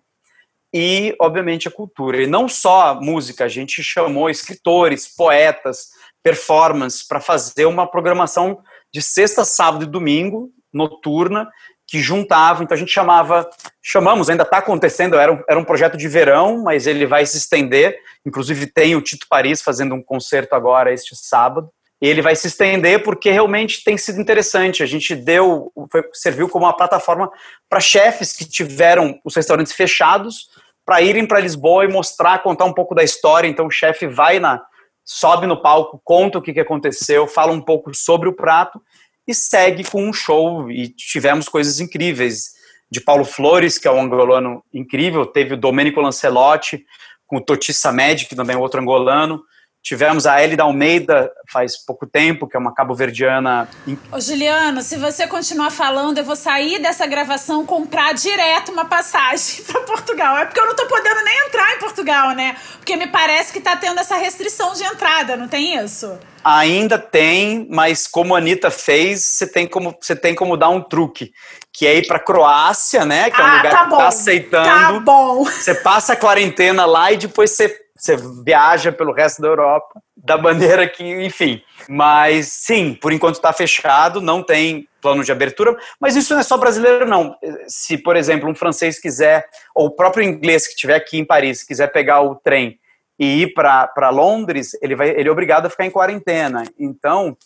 e, obviamente, a cultura. E não só a música, a gente chamou escritores, poetas, performance para fazer uma programação de sexta, sábado e domingo noturna que juntava, então a gente chamava, chamamos, ainda está acontecendo, era um, era um projeto de verão, mas ele vai se estender, inclusive tem o Tito Paris fazendo um concerto agora este sábado, e ele vai se estender porque realmente tem sido interessante, a gente deu, foi, serviu como uma plataforma para chefes que tiveram os restaurantes fechados, para irem para Lisboa e mostrar, contar um pouco da história, então o chefe vai na, sobe no palco, conta o que, que aconteceu, fala um pouco sobre o prato, e segue com um show. E tivemos coisas incríveis. De Paulo Flores, que é um angolano incrível, teve o Domênico Lancelotti, com o Toti Samed, que também é outro angolano. Tivemos a Elida Almeida faz pouco tempo, que é uma cabo-verdiana. Ô, Juliano, se você continuar falando, eu vou sair dessa gravação comprar direto uma passagem (laughs) para Portugal. É porque eu não tô podendo nem entrar em Portugal, né? Porque me parece que tá tendo essa restrição de entrada, não tem isso? Ainda tem, mas como a Anitta fez, você tem como, você tem como dar um truque. Que é ir pra Croácia, né? Que é um ah, lugar tá que bom, tá aceitando. Tá bom. Você passa a quarentena lá e depois você você viaja pelo resto da Europa da maneira que, enfim. Mas sim, por enquanto está fechado, não tem plano de abertura. Mas isso não é só brasileiro, não. Se, por exemplo, um francês quiser, ou o próprio inglês que estiver aqui em Paris, quiser pegar o trem e ir para Londres, ele, vai, ele é obrigado a ficar em quarentena. Então,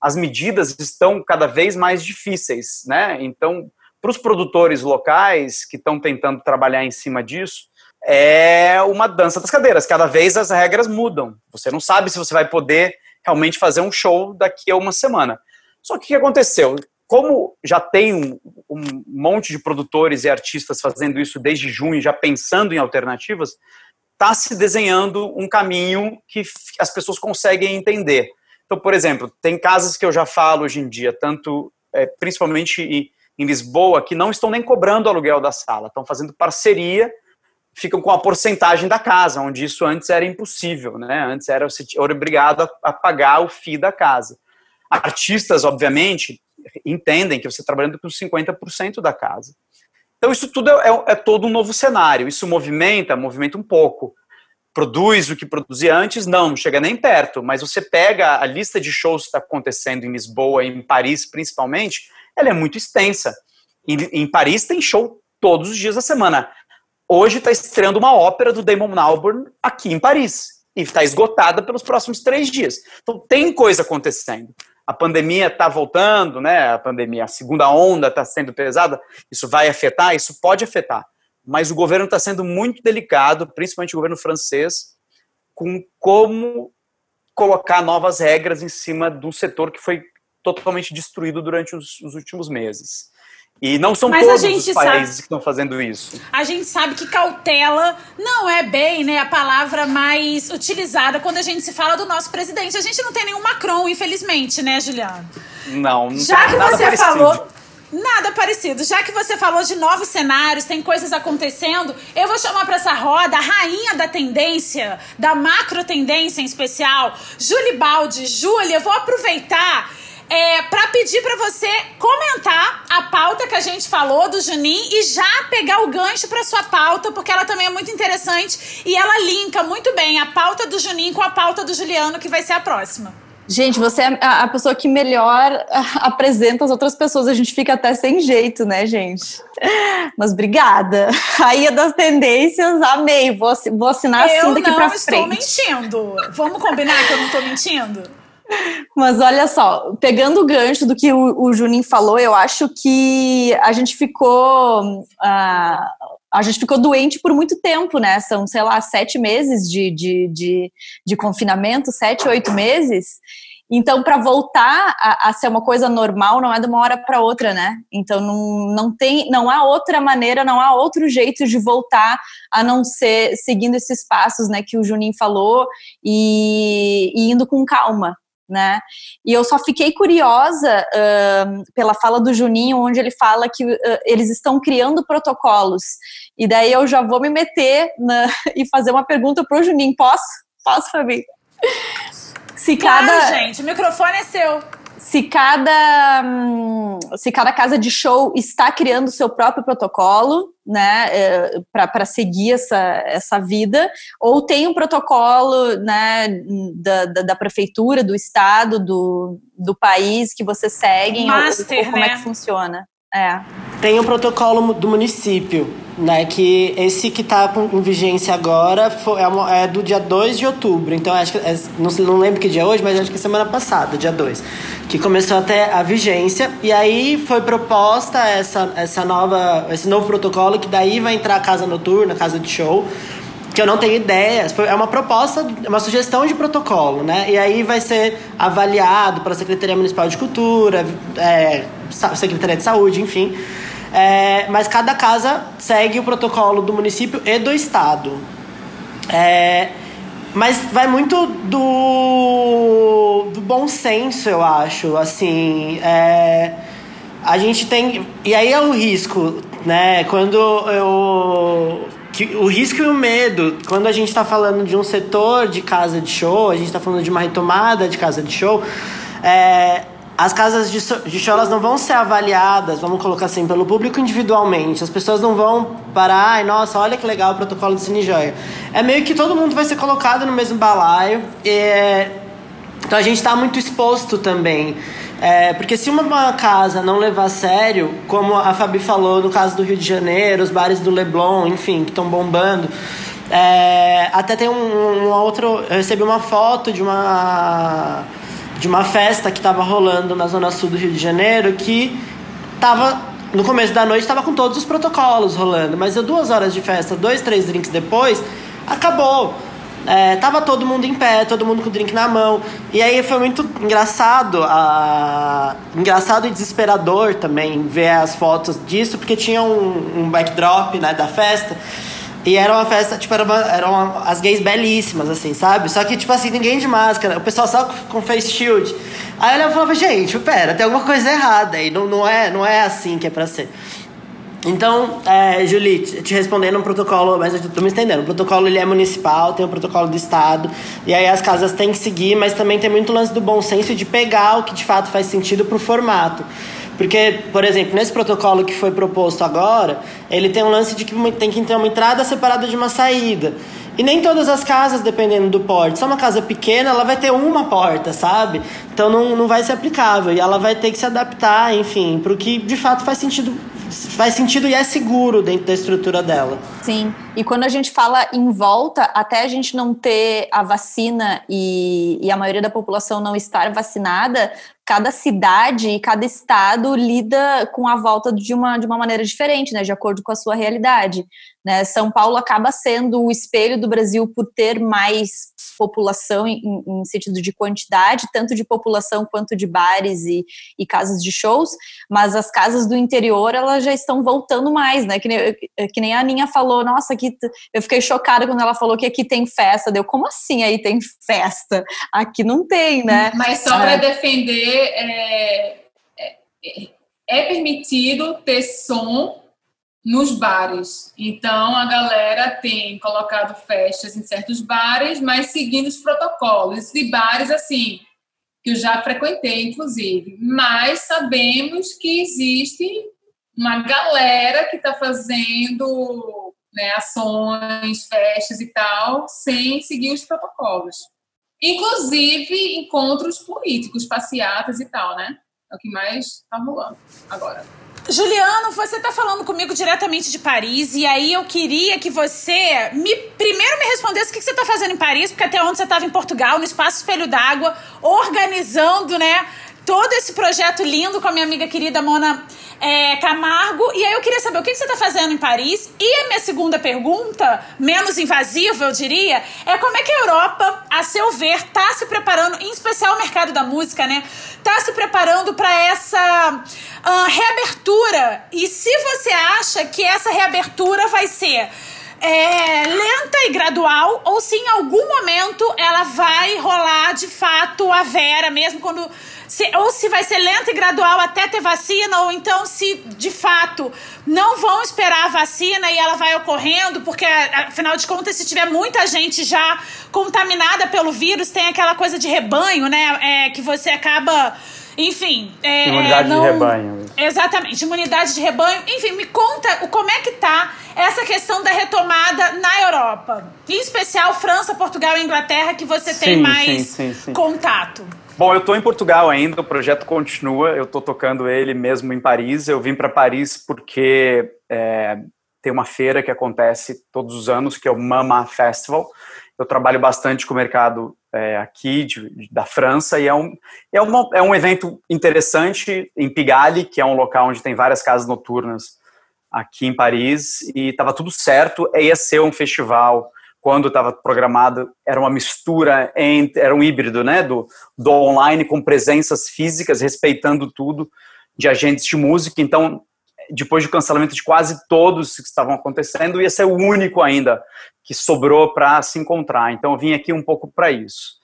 as medidas estão cada vez mais difíceis, né? Então, para os produtores locais que estão tentando trabalhar em cima disso, é uma dança das cadeiras. Cada vez as regras mudam. Você não sabe se você vai poder realmente fazer um show daqui a uma semana. Só que o que aconteceu? Como já tem um, um monte de produtores e artistas fazendo isso desde junho, já pensando em alternativas, está se desenhando um caminho que as pessoas conseguem entender. Então, por exemplo, tem casas que eu já falo hoje em dia, tanto é, principalmente em, em Lisboa, que não estão nem cobrando aluguel da sala, estão fazendo parceria ficam com a porcentagem da casa, onde isso antes era impossível, né? Antes era era obrigado a, pagar o FII da casa. Artistas, obviamente, entendem que você está trabalhando com 50% da casa. Então, isso tudo é, é, é, todo um novo cenário. Isso movimenta, movimenta um pouco. Produz o que produzia antes? Não, não chega nem perto. Mas você pega a lista de shows que está acontecendo em Lisboa em Paris, principalmente, ela é muito extensa. Em, em Paris tem show todos os dias da semana hoje está estreando uma ópera do Damon Albarn aqui em Paris. E está esgotada pelos próximos três dias. Então tem coisa acontecendo. A pandemia está voltando, né? A pandemia, a segunda onda está sendo pesada. Isso vai afetar? Isso pode afetar. Mas o governo está sendo muito delicado, principalmente o governo francês, com como colocar novas regras em cima de um setor que foi totalmente destruído durante os, os últimos meses. E não são Mas todos os países sabe, que estão fazendo isso. A gente sabe que cautela não é bem né, a palavra mais utilizada quando a gente se fala do nosso presidente. A gente não tem nenhum Macron, infelizmente, né, Juliano? Não, não Já tem que você parecido. falou. Nada parecido. Já que você falou de novos cenários, tem coisas acontecendo, eu vou chamar para essa roda a rainha da tendência, da macro tendência em especial, Julie Baldi. Júlia, vou aproveitar é, para pedir para você comentar a pauta que a gente falou do Juninho e já pegar o gancho para sua pauta, porque ela também é muito interessante e ela linka muito bem a pauta do Juninho com a pauta do Juliano, que vai ser a próxima. Gente, você é a pessoa que melhor apresenta as outras pessoas. A gente fica até sem jeito, né, gente? Mas obrigada. Rainha das tendências, amei. Vou, vou assinar assim daqui pra frente. Eu não estou mentindo. Vamos combinar que eu não estou mentindo? Mas olha só, pegando o gancho do que o, o Juninho falou, eu acho que a gente ficou. Uh, a gente ficou doente por muito tempo, né? São, sei lá, sete meses de, de, de, de confinamento, sete, oito meses. Então, para voltar a, a, ser uma coisa normal, não é de uma hora para outra, né? Então, não, não tem, não há outra maneira, não há outro jeito de voltar a não ser seguindo esses passos, né, que o Juninho falou e, e indo com calma, né? E eu só fiquei curiosa uh, pela fala do Juninho, onde ele fala que uh, eles estão criando protocolos. E daí eu já vou me meter na, (laughs) e fazer uma pergunta pro Juninho. Posso? Posso, Fabi? Se claro, cada... gente, o microfone é seu se cada, hum, se cada casa de show está criando o seu próprio protocolo, né, é, para seguir essa, essa vida, ou tem um protocolo, né, da, da, da prefeitura, do estado, do, do país que você segue, Master, ou, ou como né? é que funciona? É. Tem o um protocolo do município, né? Que esse que está em vigência agora foi, é, é, do dia 2 de outubro. Então, acho que. É, não, não lembro que dia é hoje, mas acho que é semana passada, dia 2. Que começou até a vigência. E aí foi proposta essa, essa nova, esse novo protocolo, que daí vai entrar a casa noturna, casa de show que eu não tenho ideia. É uma proposta, uma sugestão de protocolo, né? E aí vai ser avaliado pela Secretaria Municipal de Cultura, é, Secretaria de Saúde, enfim. É, mas cada casa segue o protocolo do município e do estado. É, mas vai muito do, do bom senso, eu acho. Assim, é, a gente tem. E aí é o risco, né? Quando eu que o risco e o medo, quando a gente está falando de um setor de casa de show, a gente está falando de uma retomada de casa de show, é, as casas de, de show elas não vão ser avaliadas, vamos colocar assim, pelo público individualmente. As pessoas não vão parar, ai, nossa, olha que legal o protocolo do Cine Joia. É meio que todo mundo vai ser colocado no mesmo balaio. E, então a gente está muito exposto também. É, porque se uma casa não levar a sério, como a Fabi falou no caso do Rio de Janeiro, os bares do Leblon, enfim, que estão bombando. É, até tem um, um, outro. Eu recebi uma foto de uma de uma festa que estava rolando na zona sul do Rio de Janeiro que tava no começo da noite estava com todos os protocolos rolando, mas duas horas de festa, dois, três drinks depois, acabou. É, tava todo mundo em pé, todo mundo com o drink na mão. E aí foi muito engraçado, a... engraçado e desesperador também ver as fotos disso, porque tinha um, um backdrop né, da festa. E era uma festa, tipo, era uma, eram as gays belíssimas, assim, sabe? Só que, tipo assim, ninguém de máscara, o pessoal só com face shield. Aí eu falava, gente, pera, tem alguma coisa errada aí, não, não, é, não é assim que é pra ser. Então, é, Julie, te respondendo um protocolo, mas eu estou me estendendo. O protocolo ele é municipal, tem o protocolo do estado, e aí as casas têm que seguir, mas também tem muito lance do bom senso de pegar o que de fato faz sentido para o formato. Porque, por exemplo, nesse protocolo que foi proposto agora, ele tem um lance de que tem que ter uma entrada separada de uma saída. E nem todas as casas, dependendo do porte. Se é uma casa pequena, ela vai ter uma porta, sabe? Então não, não vai ser aplicável. E ela vai ter que se adaptar, enfim, para o que de fato faz sentido faz sentido e é seguro dentro da estrutura dela. Sim, e quando a gente fala em volta, até a gente não ter a vacina e, e a maioria da população não estar vacinada, cada cidade e cada estado lida com a volta de uma, de uma maneira diferente, né, de acordo com a sua realidade. Né? São Paulo acaba sendo o espelho do Brasil por ter mais população em, em, sentido de quantidade, tanto de população quanto de bares e, e, casas de shows, mas as casas do interior elas já estão voltando mais, né? Que nem, que nem a Aninha falou, nossa, aqui eu fiquei chocada quando ela falou que aqui tem festa. Deu, como assim aí tem festa? Aqui não tem, né? Mas só para é. defender, é, é, é permitido ter som nos bares. Então, a galera tem colocado festas em certos bares, mas seguindo os protocolos. E bares, assim, que eu já frequentei, inclusive. Mas sabemos que existe uma galera que está fazendo né, ações, festas e tal, sem seguir os protocolos. Inclusive encontros políticos, passeatas e tal, né? É o que mais está rolando agora. Juliano, você está falando comigo diretamente de Paris e aí eu queria que você me primeiro me respondesse o que você está fazendo em Paris, porque até onde você estava em Portugal, no Espaço Espelho d'Água, organizando, né, todo esse projeto lindo com a minha amiga querida Mona é, Camargo. E aí eu queria saber o que, você está fazendo em Paris. E a minha segunda pergunta, menos invasiva, eu diria, é como é que a Europa, a seu ver, está se preparando, em especial o mercado da música, né? Está se preparando para essa uh, reabertura. E se você acha que essa reabertura vai ser é, lenta e gradual, ou se em algum momento ela vai rolar de fato a Vera, mesmo quando se, ou se vai ser lento e gradual até ter vacina, ou então se de fato não vão esperar a vacina e ela vai ocorrendo, porque afinal de contas, se tiver muita gente já contaminada pelo vírus, tem aquela coisa de rebanho, né? É, que você acaba. Enfim. É, imunidade não... de rebanho. Exatamente, imunidade de rebanho. Enfim, me conta como é que tá essa questão da retomada na Europa. Em especial França, Portugal e Inglaterra, que você sim, tem mais sim, sim, contato. Bom, eu estou em Portugal ainda, o projeto continua, eu estou tocando ele mesmo em Paris. Eu vim para Paris porque é, tem uma feira que acontece todos os anos, que é o Mama Festival. Eu trabalho bastante com o mercado é, aqui de, de, da França e é um, é, uma, é um evento interessante em Pigalle, que é um local onde tem várias casas noturnas aqui em Paris, e estava tudo certo, ia ser um festival quando estava programado, era uma mistura, entre, era um híbrido, né, do, do online com presenças físicas, respeitando tudo, de agentes de música. Então, depois do cancelamento de quase todos que estavam acontecendo, ia ser o único ainda que sobrou para se encontrar. Então, eu vim aqui um pouco para isso.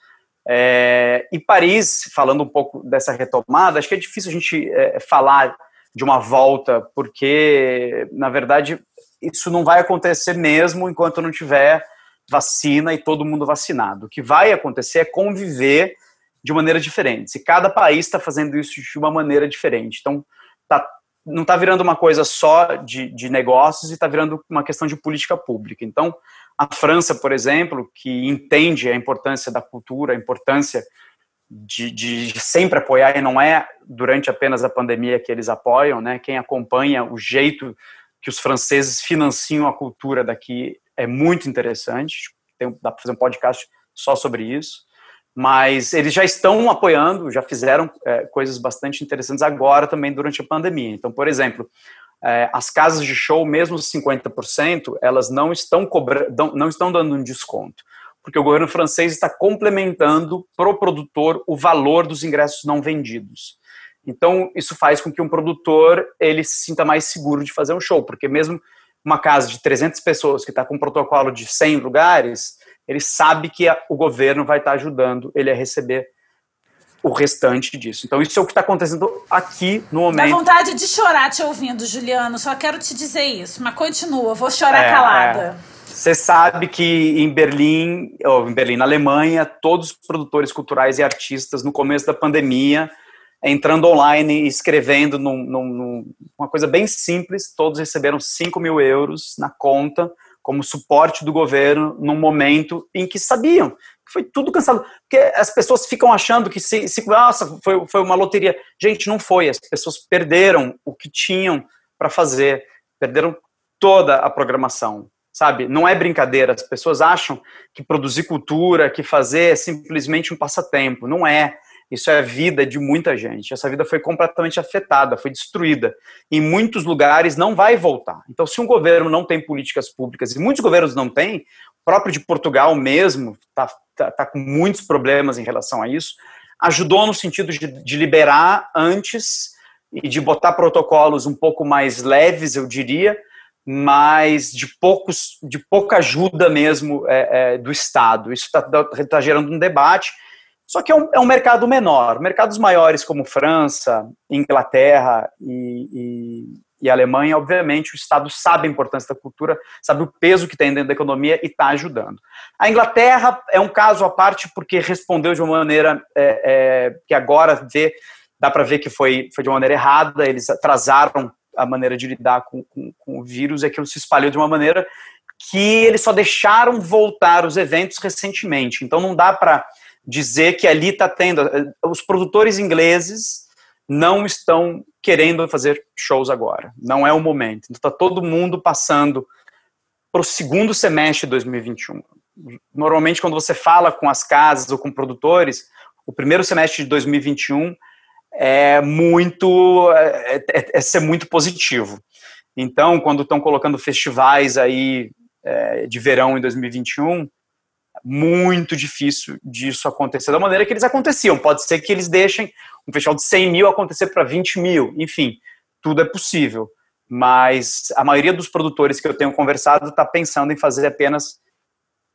É, e Paris, falando um pouco dessa retomada, acho que é difícil a gente é, falar de uma volta, porque, na verdade, isso não vai acontecer mesmo enquanto não tiver vacina e todo mundo vacinado. O que vai acontecer é conviver de maneira diferente. Se cada país está fazendo isso de uma maneira diferente. Então, tá, não está virando uma coisa só de, de negócios e está virando uma questão de política pública. Então, a França, por exemplo, que entende a importância da cultura, a importância de, de, sempre apoiar, e não é durante apenas a pandemia que eles apoiam, né? Quem acompanha o jeito que os franceses financiam a cultura daqui é muito interessante. Tem, dá para fazer um podcast só sobre isso. Mas eles já estão apoiando, já fizeram é, coisas bastante interessantes agora também durante a pandemia. Então, por exemplo, é, as casas de show, mesmo 50%, elas não estão cobrando, não estão dando um desconto, porque o governo francês está complementando para o produtor o valor dos ingressos não vendidos. Então, isso faz com que um produtor ele se sinta mais seguro de fazer um show, porque mesmo uma casa de 300 pessoas que está com um protocolo de 100 lugares, ele sabe que a, o governo vai estar tá ajudando ele a receber o restante disso. Então, isso é o que está acontecendo aqui no momento. Dá vontade de chorar te ouvindo, Juliano. Só quero te dizer isso. Mas continua, vou chorar é, calada. É. Você sabe que em Berlim, ou em Berlim, na Alemanha, todos os produtores culturais e artistas, no começo da pandemia, entrando online e escrevendo num, num, uma coisa bem simples, todos receberam 5 mil euros na conta como suporte do governo num momento em que sabiam que foi tudo cansado. Porque as pessoas ficam achando que se, se nossa, foi, foi uma loteria. Gente, não foi. As pessoas perderam o que tinham para fazer, perderam toda a programação. Sabe, não é brincadeira. As pessoas acham que produzir cultura, que fazer é simplesmente um passatempo. Não é isso é a vida de muita gente. Essa vida foi completamente afetada, foi destruída. Em muitos lugares não vai voltar. Então, se um governo não tem políticas públicas, e muitos governos não têm, o próprio de Portugal mesmo está tá, tá com muitos problemas em relação a isso, ajudou no sentido de, de liberar antes e de botar protocolos um pouco mais leves, eu diria, mas de poucos, de pouca ajuda mesmo é, é, do Estado. Isso está tá gerando um debate só que é um, é um mercado menor. Mercados maiores como França, Inglaterra e, e, e Alemanha, obviamente, o Estado sabe a importância da cultura, sabe o peso que tem dentro da economia e está ajudando. A Inglaterra é um caso à parte porque respondeu de uma maneira é, é, que agora vê, dá para ver que foi, foi de uma maneira errada, eles atrasaram a maneira de lidar com, com, com o vírus e aquilo se espalhou de uma maneira que eles só deixaram voltar os eventos recentemente. Então não dá para dizer que ali está tendo. Os produtores ingleses não estão querendo fazer shows agora. Não é o momento. Então está todo mundo passando para o segundo semestre de 2021. Normalmente, quando você fala com as casas ou com produtores, o primeiro semestre de 2021 é muito é, é, é ser muito positivo. Então, quando estão colocando festivais aí é, de verão em 2021, muito difícil disso acontecer da maneira que eles aconteciam. Pode ser que eles deixem um festival de 100 mil acontecer para 20 mil, enfim, tudo é possível. Mas a maioria dos produtores que eu tenho conversado está pensando em fazer apenas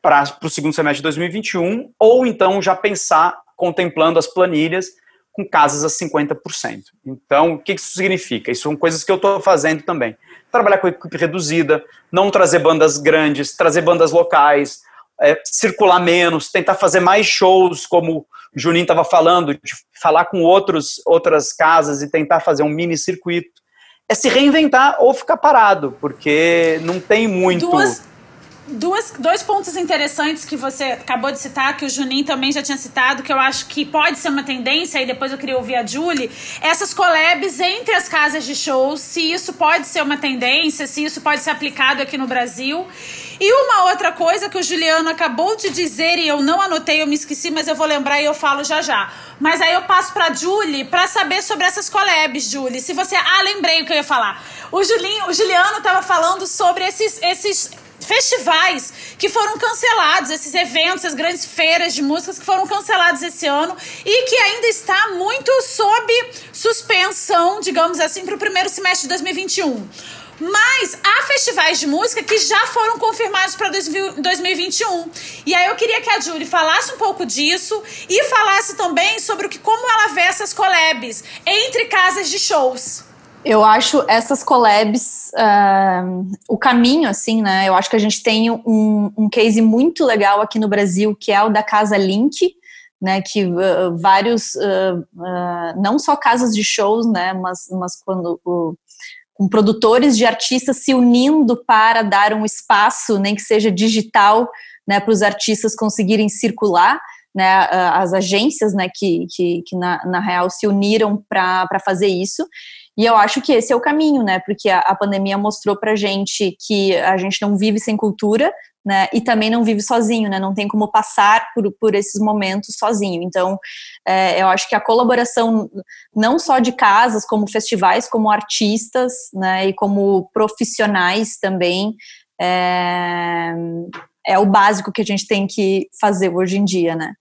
para o segundo semestre de 2021, ou então já pensar contemplando as planilhas com casas a 50%. Então, o que isso significa? Isso são coisas que eu estou fazendo também. Trabalhar com equipe reduzida, não trazer bandas grandes, trazer bandas locais, é, circular menos, tentar fazer mais shows, como o Juninho estava falando, de falar com outros, outras casas e tentar fazer um mini circuito. É se reinventar ou ficar parado, porque não tem muito. Duas duas, dois pontos interessantes que você acabou de citar, que o Juninho também já tinha citado, que eu acho que pode ser uma tendência, e depois eu queria ouvir a Julie, essas collabs entre as casas de shows, se isso pode ser uma tendência, se isso pode ser aplicado aqui no Brasil. E uma outra coisa que o Juliano acabou de dizer e eu não anotei, eu me esqueci, mas eu vou lembrar e eu falo já já. Mas aí eu passo pra Julie para saber sobre essas collabs, Julie. Se você. Ah, lembrei o que eu ia falar. O, Julinho, o Juliano tava falando sobre esses, esses festivais que foram cancelados, esses eventos, as grandes feiras de músicas que foram cancelados esse ano e que ainda está muito sob suspensão, digamos assim, para o primeiro semestre de 2021. Mas há festivais de música que já foram confirmados para 2021. E aí eu queria que a Julie falasse um pouco disso e falasse também sobre o que, como ela vê essas collabs entre casas de shows. Eu acho essas collabs uh, o caminho, assim, né? Eu acho que a gente tem um, um case muito legal aqui no Brasil, que é o da Casa Link, né? Que uh, vários, uh, não só casas de shows, né? Mas, mas quando com produtores de artistas se unindo para dar um espaço, nem que seja digital, né? Para os artistas conseguirem circular. Né, as agências né, que, que, que na, na real se uniram para fazer isso. E eu acho que esse é o caminho, né? Porque a, a pandemia mostrou pra gente que a gente não vive sem cultura, né? E também não vive sozinho, né? Não tem como passar por, por esses momentos sozinho. Então, é, eu acho que a colaboração não só de casas, como festivais, como artistas, né? E como profissionais também, é, é o básico que a gente tem que fazer hoje em dia, né?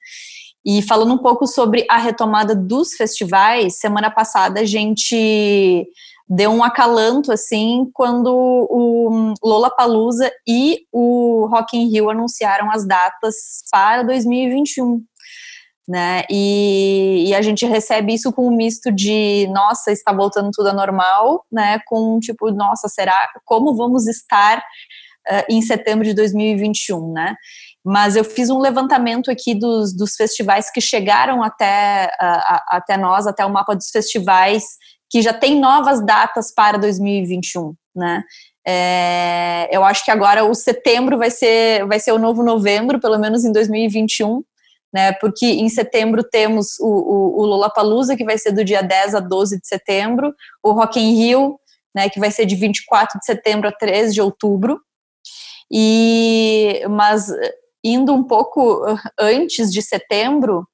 E falando um pouco sobre a retomada dos festivais, semana passada a gente deu um acalanto assim quando o Lola Palusa e o Rock in Rio anunciaram as datas para 2021. Né? E, e, a gente recebe isso com um misto de nossa, está voltando tudo a normal, né? Com tipo, nossa, será como vamos estar uh, em setembro de 2021, né? Mas eu fiz um levantamento aqui dos, dos festivais que chegaram até, uh, até nós, até o mapa dos festivais que já tem novas datas para 2021, né? É, eu acho que agora o setembro vai ser, vai ser o novo novembro, pelo menos em 2021, né? Porque em setembro temos o, o, o Lollapalooza, que vai ser do dia 10 a 12 de setembro, o Rock in Rio, né, que vai ser de 24 de setembro a 13 de outubro. E mas indo um pouco antes de setembro,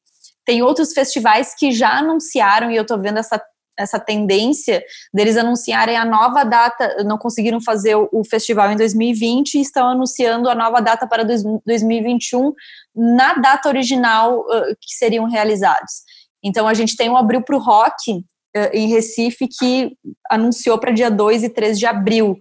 tem outros festivais que já anunciaram, e eu estou vendo essa, essa tendência deles anunciarem a nova data, não conseguiram fazer o, festival em 2020 e estão anunciando a nova data para dois, 2021 na data original uh, que seriam realizados. Então a gente tem o Abril para o Rock uh, em Recife que anunciou para dia 2 e 3 de abril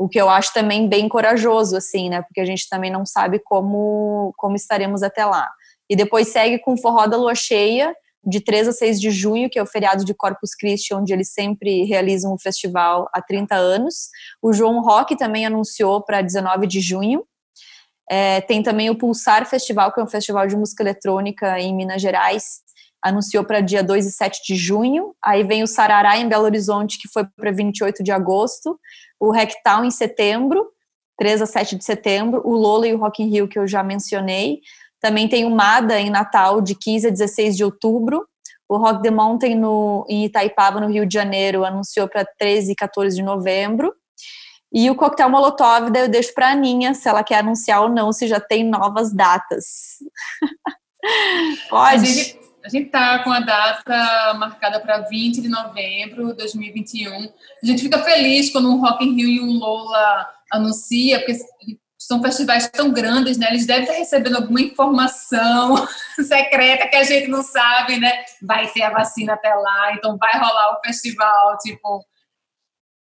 o que eu acho também bem corajoso, assim, né? Porque a gente também não sabe como, como estaremos até lá. E depois segue com Forró da Lua Cheia, de 3 a 6 de junho, que é o feriado de Corpus Christi, onde eles sempre realizam o festival há 30 anos. O João Rock também anunciou para 19 de junho. É, tem também o Pulsar Festival, que é um festival de música eletrônica em Minas Gerais, anunciou para dia 2 e 7 de junho. Aí vem o Sarará em Belo Horizonte, que foi para 28 de agosto. O Rectal em setembro, 3 a 7 de setembro. O Lola e o Rock in Rio, que eu já mencionei. Também tem o Mada em Natal, de 15 a 16 de outubro. O Rock the Mountain no, em Itaipava, no Rio de Janeiro, anunciou para 13 e 14 de novembro. E o coquetel Molotov, daí eu deixo para a Aninha se ela quer anunciar ou não, se já tem novas datas. (laughs) Pode. A gente, a gente tá com a data marcada para 20 de novembro de 2021. A gente fica feliz quando um Rock in Rio e um Lola anuncia, porque são festivais tão grandes, né? Eles devem estar recebendo alguma informação (laughs) secreta que a gente não sabe, né? Vai ter a vacina até lá, então vai rolar o festival, tipo.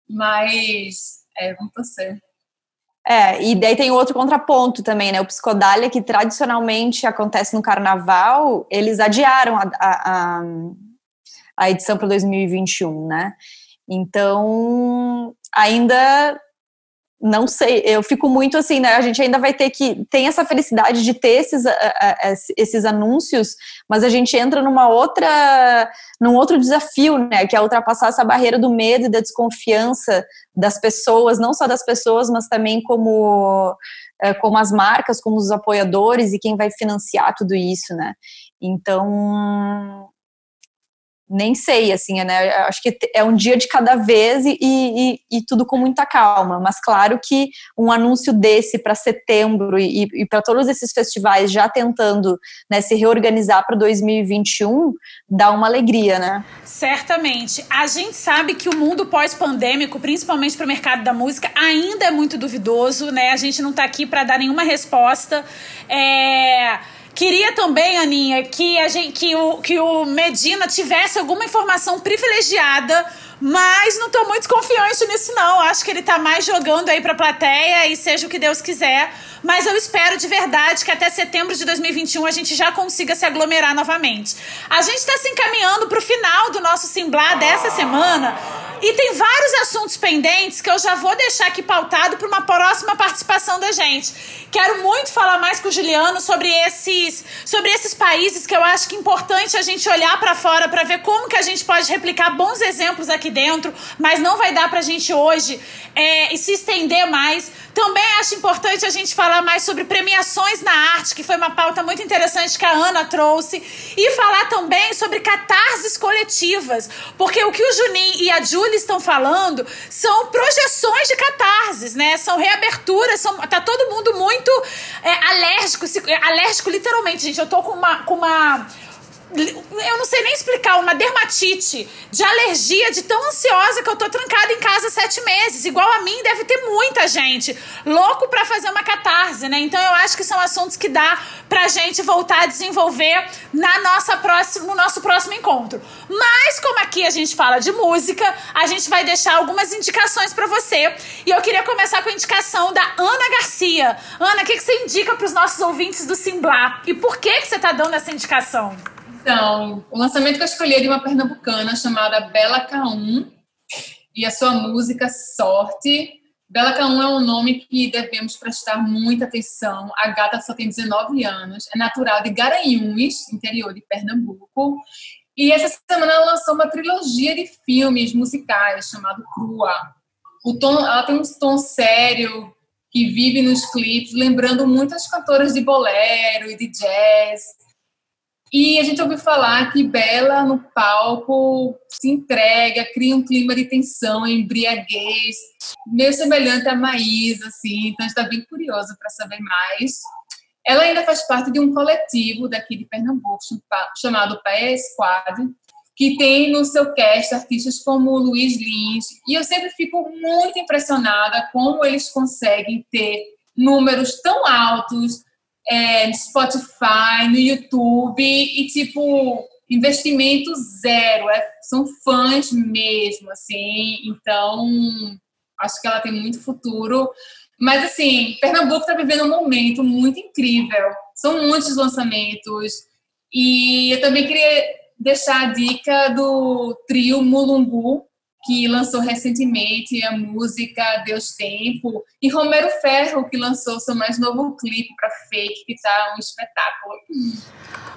Mas, é, vamos torcer. É, e daí tem outro contraponto também, né? O Psicodália, que tradicionalmente acontece no carnaval, eles adiaram a, a, a edição para 2021, né? Então, ainda não sei, eu fico muito assim, né? A gente ainda vai ter que tem essa felicidade de ter esses, esses anúncios, mas a gente entra numa outra, num outro desafio, né? Que é ultrapassar essa barreira do medo e da desconfiança das pessoas, não só das pessoas, mas também como é, como as marcas, como os apoiadores e quem vai financiar tudo isso, né? Então nem sei, assim, né? Acho que é um dia de cada vez e, e, e tudo com muita calma. Mas claro que um anúncio desse para setembro e, e para todos esses festivais já tentando né, se reorganizar para 2021 dá uma alegria, né? Certamente. A gente sabe que o mundo pós-pandêmico, principalmente para o mercado da música, ainda é muito duvidoso, né? A gente não está aqui para dar nenhuma resposta. É Queria também, Aninha, que, a gente, que, o, que o Medina tivesse alguma informação privilegiada, mas não tô muito confiante nisso, não. Acho que ele tá mais jogando aí pra plateia e seja o que Deus quiser. Mas eu espero de verdade que até setembro de 2021 a gente já consiga se aglomerar novamente. A gente está se encaminhando para o final do nosso Simblá dessa semana. E tem vários assuntos pendentes que eu já vou deixar aqui pautado para uma próxima participação da gente. Quero muito falar mais com o Juliano sobre esses, sobre esses países que eu acho que é importante a gente olhar para fora para ver como que a gente pode replicar bons exemplos aqui dentro, mas não vai dar para a gente hoje é, se estender mais. Também acho importante a gente falar mais sobre premiações na arte, que foi uma pauta muito interessante que a Ana trouxe, e falar também sobre catarses coletivas, porque o que o Juninho e a Júlia estão falando são projeções de catarses, né? São reaberturas, são, tá todo mundo muito é, alérgico, alérgico literalmente, gente. Eu tô com uma, com uma eu não sei nem explicar, uma dermatite de alergia, de tão ansiosa que eu tô trancada em casa sete meses. Igual a mim, deve ter muita gente louco para fazer uma catarse, né? Então eu acho que são assuntos que dá pra gente voltar a desenvolver na nossa próxima, no nosso próximo encontro. Mas, como aqui a gente fala de música, a gente vai deixar algumas indicações para você. E eu queria começar com a indicação da Ana Garcia. Ana, o que, que você indica para os nossos ouvintes do Simblá? E por que, que você tá dando essa indicação? Então, o lançamento que eu escolhi é de uma pernambucana chamada Bela K1 e a sua música Sorte. Bela K1 é um nome que devemos prestar muita atenção. A gata só tem 19 anos, é natural de Garanhuns, interior de Pernambuco. E essa semana ela lançou uma trilogia de filmes musicais chamado Crua. O tom, ela tem um tom sério que vive nos clipes, lembrando muitas cantoras de bolero e de jazz. E a gente ouviu falar que Bela no palco se entrega, cria um clima de tensão, embriaguez, meio semelhante a Maísa, assim. Então a gente está bem curioso para saber mais. Ela ainda faz parte de um coletivo daqui de Pernambuco chamado Pé Squad, que tem no seu cast artistas como Luiz Lins. E eu sempre fico muito impressionada como eles conseguem ter números tão altos é, no Spotify, no YouTube e, tipo, investimento zero. É, são fãs mesmo, assim. Então, acho que ela tem muito futuro. Mas, assim, Pernambuco está vivendo um momento muito incrível. São muitos lançamentos. E eu também queria deixar a dica do trio Mulungu, que lançou recentemente a música Deus Tempo, e Romero Ferro, que lançou seu mais novo clipe para Fake, que está um espetáculo.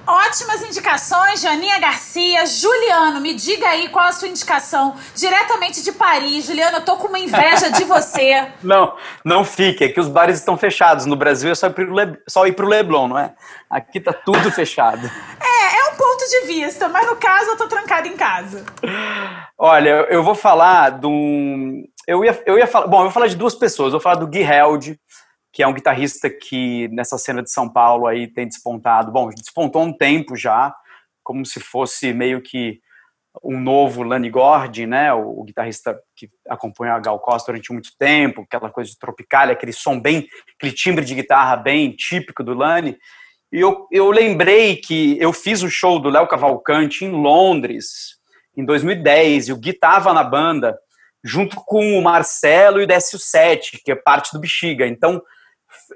Ótimas indicações, Janinha Garcia. Juliano, me diga aí qual a sua indicação diretamente de Paris. Juliano, eu tô com uma inveja de você. (laughs) Não, não fique, é que os bares estão fechados. No Brasil é só ir pro, Le... só ir pro Leblon, não é? Aqui tá tudo fechado. É, é um ponto de vista, mas no caso eu tô trancada em casa. Olha, eu vou falar de um. Eu ia, eu ia falar. Bom, eu vou falar de duas pessoas. Eu vou falar do Gui Held, que é um guitarrista que nessa cena de São Paulo aí tem despontado. Bom, despontou um tempo já, como se fosse meio que um novo Lani Gordy, né? O, o, guitarrista que acompanha a Gal Costa durante muito tempo, aquela coisa de tropical, aquele som bem, aquele timbre de guitarra bem típico do Lani. E eu, eu lembrei que eu fiz o show do Léo Cavalcante em Londres, em 2010, e o Gui tava na banda, junto com o Marcelo e o Décio Sete, que é parte do Bexiga. Então,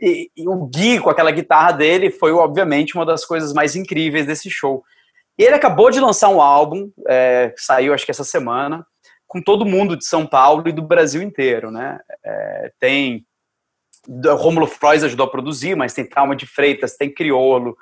e, e o Gui, com aquela guitarra dele, foi, obviamente, uma das coisas mais incríveis desse show. E ele acabou de lançar um álbum, é, saiu acho que essa semana, com todo mundo de São Paulo e do Brasil inteiro, né? É, tem Rômulo Frois ajudou a produzir, mas tem Trauma de Freitas, tem Criolo,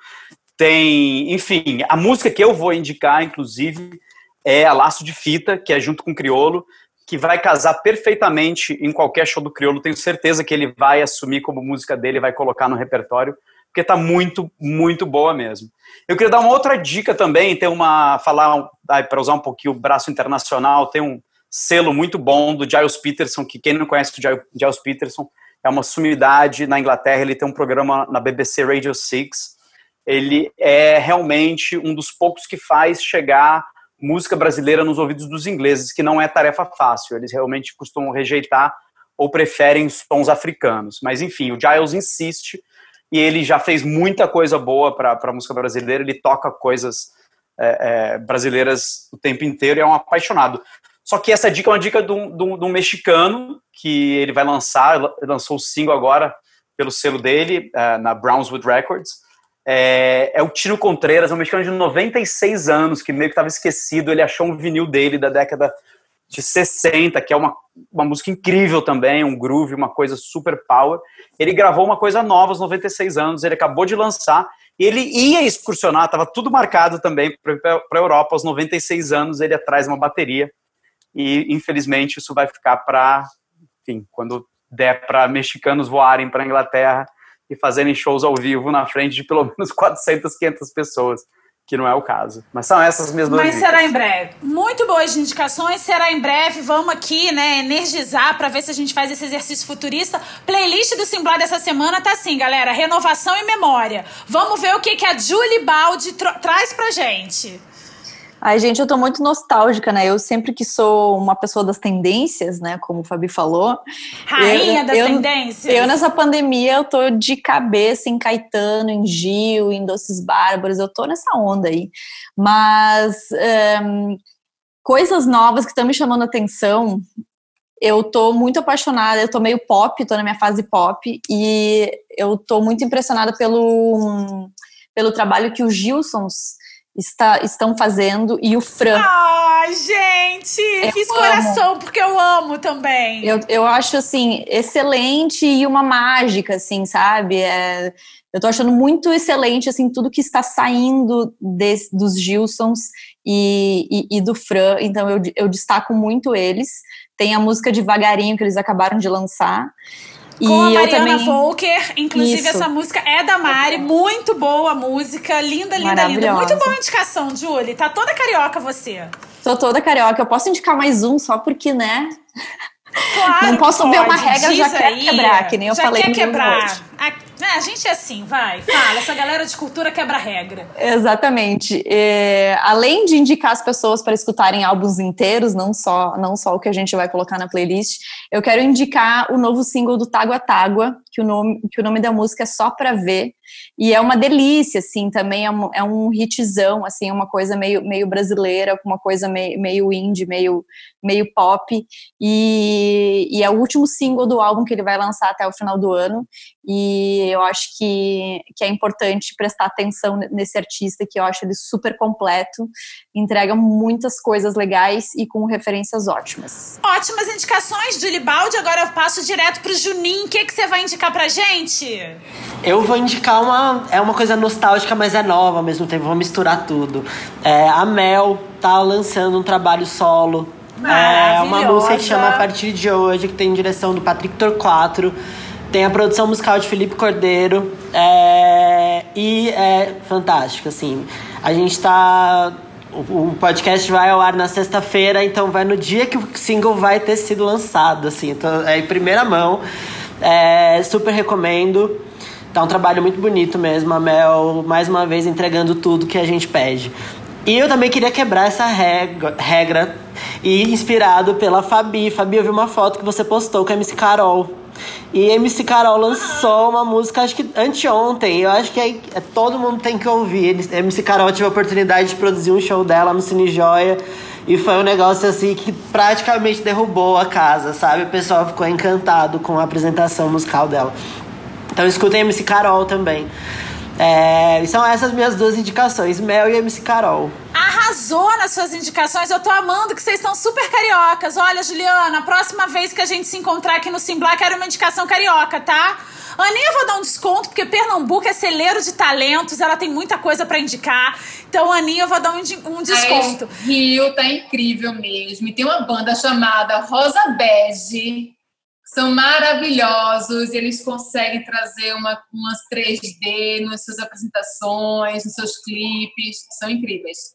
tem, enfim, a música que eu vou indicar, inclusive, é a Laço de Fita, que é junto com Criolo, que vai casar perfeitamente em qualquer show do Criolo. Tenho certeza que ele vai assumir como música dele, vai colocar no repertório, porque tá muito, muito boa mesmo. Eu queria dar uma outra dica também, tem uma falar para usar um pouquinho o braço internacional, tem um selo muito bom do Giles Peterson, que quem não conhece o Giles Peterson é uma sumidade na Inglaterra, ele tem um programa na BBC Radio 6. Ele é realmente um dos poucos que faz chegar música brasileira nos ouvidos dos ingleses, que não é tarefa fácil. Eles realmente costumam rejeitar ou preferem sons africanos. Mas enfim, o Giles insiste e ele já fez muita coisa boa para a música brasileira. Ele toca coisas é, é, brasileiras o tempo inteiro e é um apaixonado. Só que essa dica é uma dica de um, de um, de um mexicano que ele vai lançar, lançou o single agora pelo selo dele, uh, na Brownswood Records. É, é, o Tino Contreras, um mexicano de 96 anos, que meio que estava esquecido. Ele achou um vinil dele da década de 60, que é uma, uma música incrível também, um groove, uma coisa super power. Ele gravou uma coisa nova aos 96 anos, ele acabou de lançar. Ele ia excursionar, estava tudo marcado também para a Europa. Aos 96 anos, ele atrás uma bateria e infelizmente isso vai ficar para, enfim, quando der para mexicanos voarem para a Inglaterra e fazerem shows ao vivo na frente de pelo menos (laughs) 400, 500 pessoas, que não é o caso. Mas são essas minhas duas Mas será em breve. Muito boas indicações, será em breve. Vamos aqui, né, energizar para ver se a gente faz esse exercício futurista. Playlist do Simblá dessa semana tá assim, galera, renovação e memória. Vamos ver o que, que a Julie Baldi traz pra gente. Ai, gente, eu tô muito nostálgica, né? Eu sempre que sou uma pessoa das tendências, né? Como o Fabi falou. Rainha eu, das eu, tendências. Eu, nessa pandemia, eu tô de cabeça em Caetano, em Gil, em Doces Bárbaros. Eu tô nessa onda aí. Mas um, coisas novas que estão me chamando a atenção. Eu tô muito apaixonada, eu tô meio pop, tô na minha fase pop, e eu tô muito impressionada pelo, pelo trabalho que os Gilsons está, estão fazendo e o Fran. Ah, gente! Eu fiz amo. coração porque eu amo também. Eu, eu acho, assim, excelente e uma mágica, assim, sabe? É, eu tô achando muito excelente, assim, tudo que está saindo desse, dos Gilsons e, e, e, do Fran. Então, eu, eu destaco muito eles. Tem a música Devagarinho, que eles acabaram de lançar. Com a Mariana também... Volker, inclusive Isso. essa música é da Mari, muito boa a música, linda, linda, linda. Muito boa indicação, Julie. Tá toda carioca você. Tô toda carioca. Eu posso indicar mais um só porque, né? Claro Não posso ver uma regra já quer aí. quebrar, que nem eu já falei quer no quebrar. A, a, gente é assim, vai, fala. Essa galera de cultura quebra regra. Exatamente. É, além de indicar as pessoas para escutarem álbuns inteiros, não só, não só o que a gente vai colocar na playlist, eu quero indicar o novo single do Tágua Tágua, que o nome, que o nome da música é Só Pra Ver. E é uma delícia, assim, também é um, é um hitzão, assim, é uma coisa meio, meio brasileira, uma coisa meio, meio indie, meio, meio pop. E, e é o último single do álbum que ele vai lançar até o final do ano. E eu acho que, que é importante prestar atenção nesse artista, que eu acho ele super completo, entrega muitas coisas legais e com referências ótimas. Ótimas indicações, Julie Baldi. Agora eu passo direto pro Juninho. O que, que você vai indicar pra gente? Eu vou indicar uma. É uma coisa nostálgica, mas é nova ao mesmo tempo. Vou misturar tudo. É, a Mel tá lançando um trabalho solo. É uma música que chama A Partir de Hoje, que tem direção do Patrick Torquato. Tem a produção musical de Felipe Cordeiro. É, e é fantástico, assim. A gente tá. O podcast vai ao ar na sexta-feira, então vai no dia que o single vai ter sido lançado, assim. Então, é em primeira mão. É, super recomendo. Tá um trabalho muito bonito mesmo. A Mel, mais uma vez, entregando tudo que a gente pede. E eu também queria quebrar essa regra, regra e inspirado pela Fabi. Fabi, eu vi uma foto que você postou com a MC Carol. E MC Carol lançou uma música, acho que anteontem. Eu acho que é, é, todo mundo tem que ouvir. MC Carol tive a oportunidade de produzir um show dela no Cine Joia. E foi um negócio assim que praticamente derrubou a casa, sabe? O pessoal ficou encantado com a apresentação musical dela. Então escutem MC Carol também. É, são essas minhas duas indicações, Mel e MC Carol. Arrasou nas suas indicações. Eu tô amando que vocês estão super cariocas. Olha, Juliana, a próxima vez que a gente se encontrar aqui no Simblar, quero uma indicação carioca, tá? Aninha, eu vou dar um desconto, porque Pernambuco é celeiro de talentos, ela tem muita coisa para indicar. Então, Aninha, eu vou dar um, um desconto. Rio tá incrível mesmo. E tem uma banda chamada Rosa Bege, são maravilhosos, eles conseguem trazer uma, umas 3D nas suas apresentações, nos seus clipes, são incríveis.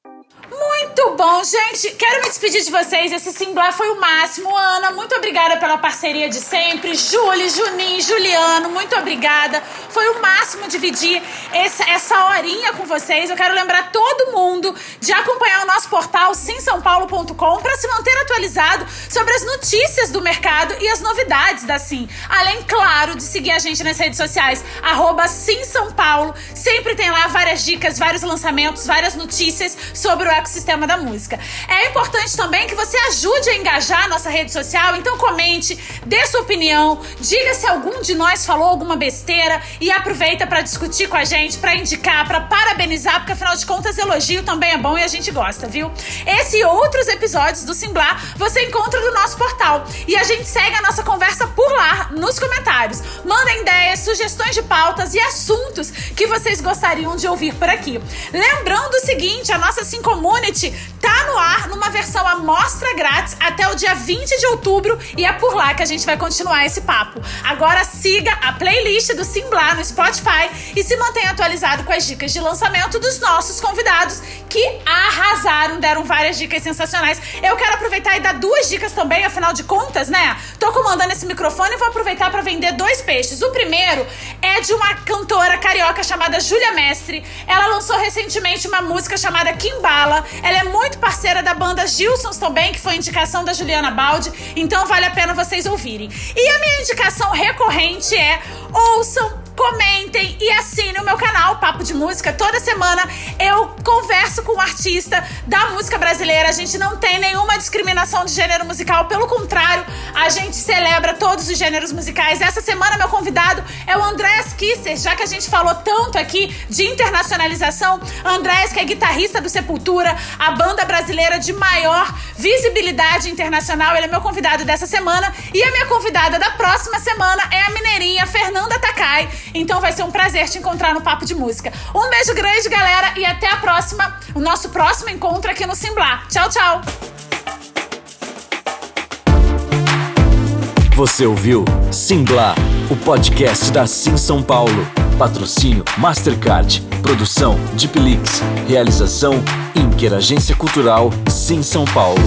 Muito bom, gente. Quero me despedir de vocês. Esse Simblá foi o máximo. Ana, muito obrigada pela parceria de sempre. Júlia, Juninho, Juliano, muito obrigada. Foi o máximo dividir essa, essa horinha com vocês. Eu quero lembrar todo mundo de acompanhar o nosso portal simsaopaulo.com para se manter atualizado sobre as notícias do mercado e as novidades da Sim. Além, claro, de seguir a gente nas redes sociais, arroba Sim São Paulo. Sempre tem lá várias dicas, vários lançamentos, várias notícias sobre o ecossistema da música. É importante também que você ajude a engajar a nossa rede social, então comente, dê sua opinião, diga se algum de nós falou alguma besteira e aproveita para discutir com a gente, para indicar, para parabenizar, porque afinal de contas elogio também é bom e a gente gosta, viu? Esse e outros episódios do Simblar você encontra no nosso portal e a gente segue a nossa conversa por lá, nos comentários. Mandem ideias, sugestões de pautas e assuntos que vocês gostariam de ouvir por aqui. Lembrando o seguinte, a nossa Sim Community tá no ar numa versão amostra grátis até o dia 20 de outubro e é por lá que a gente vai continuar esse papo. Agora siga a playlist do Simblar no Spotify e se mantenha atualizado com as dicas de lançamento dos nossos convidados que arrasaram, deram várias dicas sensacionais. Eu quero aproveitar e dar duas dicas também, afinal de contas, né? Tô comandando esse microfone e vou aproveitar para vender dois peixes. O primeiro é de uma cantora carioca chamada Júlia Mestre. Ela lançou recentemente uma música chamada Kimbala. Ela é muito parceira da banda Gilsons também, que foi indicação da Juliana Baldi, então vale a pena vocês ouvirem. E a minha indicação recorrente é ouçam comentem e assinem o meu canal Papo de Música. Toda semana eu converso com um artista da música brasileira. A gente não tem nenhuma discriminação de gênero musical, pelo contrário, a gente celebra todos os gêneros musicais. Essa semana meu convidado é o Andrés Kisser, já que a gente falou tanto aqui de internacionalização. Andrés, que é guitarrista do Sepultura, a banda brasileira de maior visibilidade internacional. Ele é meu convidado dessa semana e a minha convidada da próxima semana é a mineirinha Fernanda Takai. Então vai ser um prazer te encontrar no Papo de Música. Um beijo grande, galera, e até a próxima, o nosso próximo encontro aqui no Simblá. Tchau, tchau! Você ouviu Simblá, o podcast da Sim São Paulo. Patrocínio Mastercard. Produção Deep Realização Inter Agência Cultural Sim São Paulo.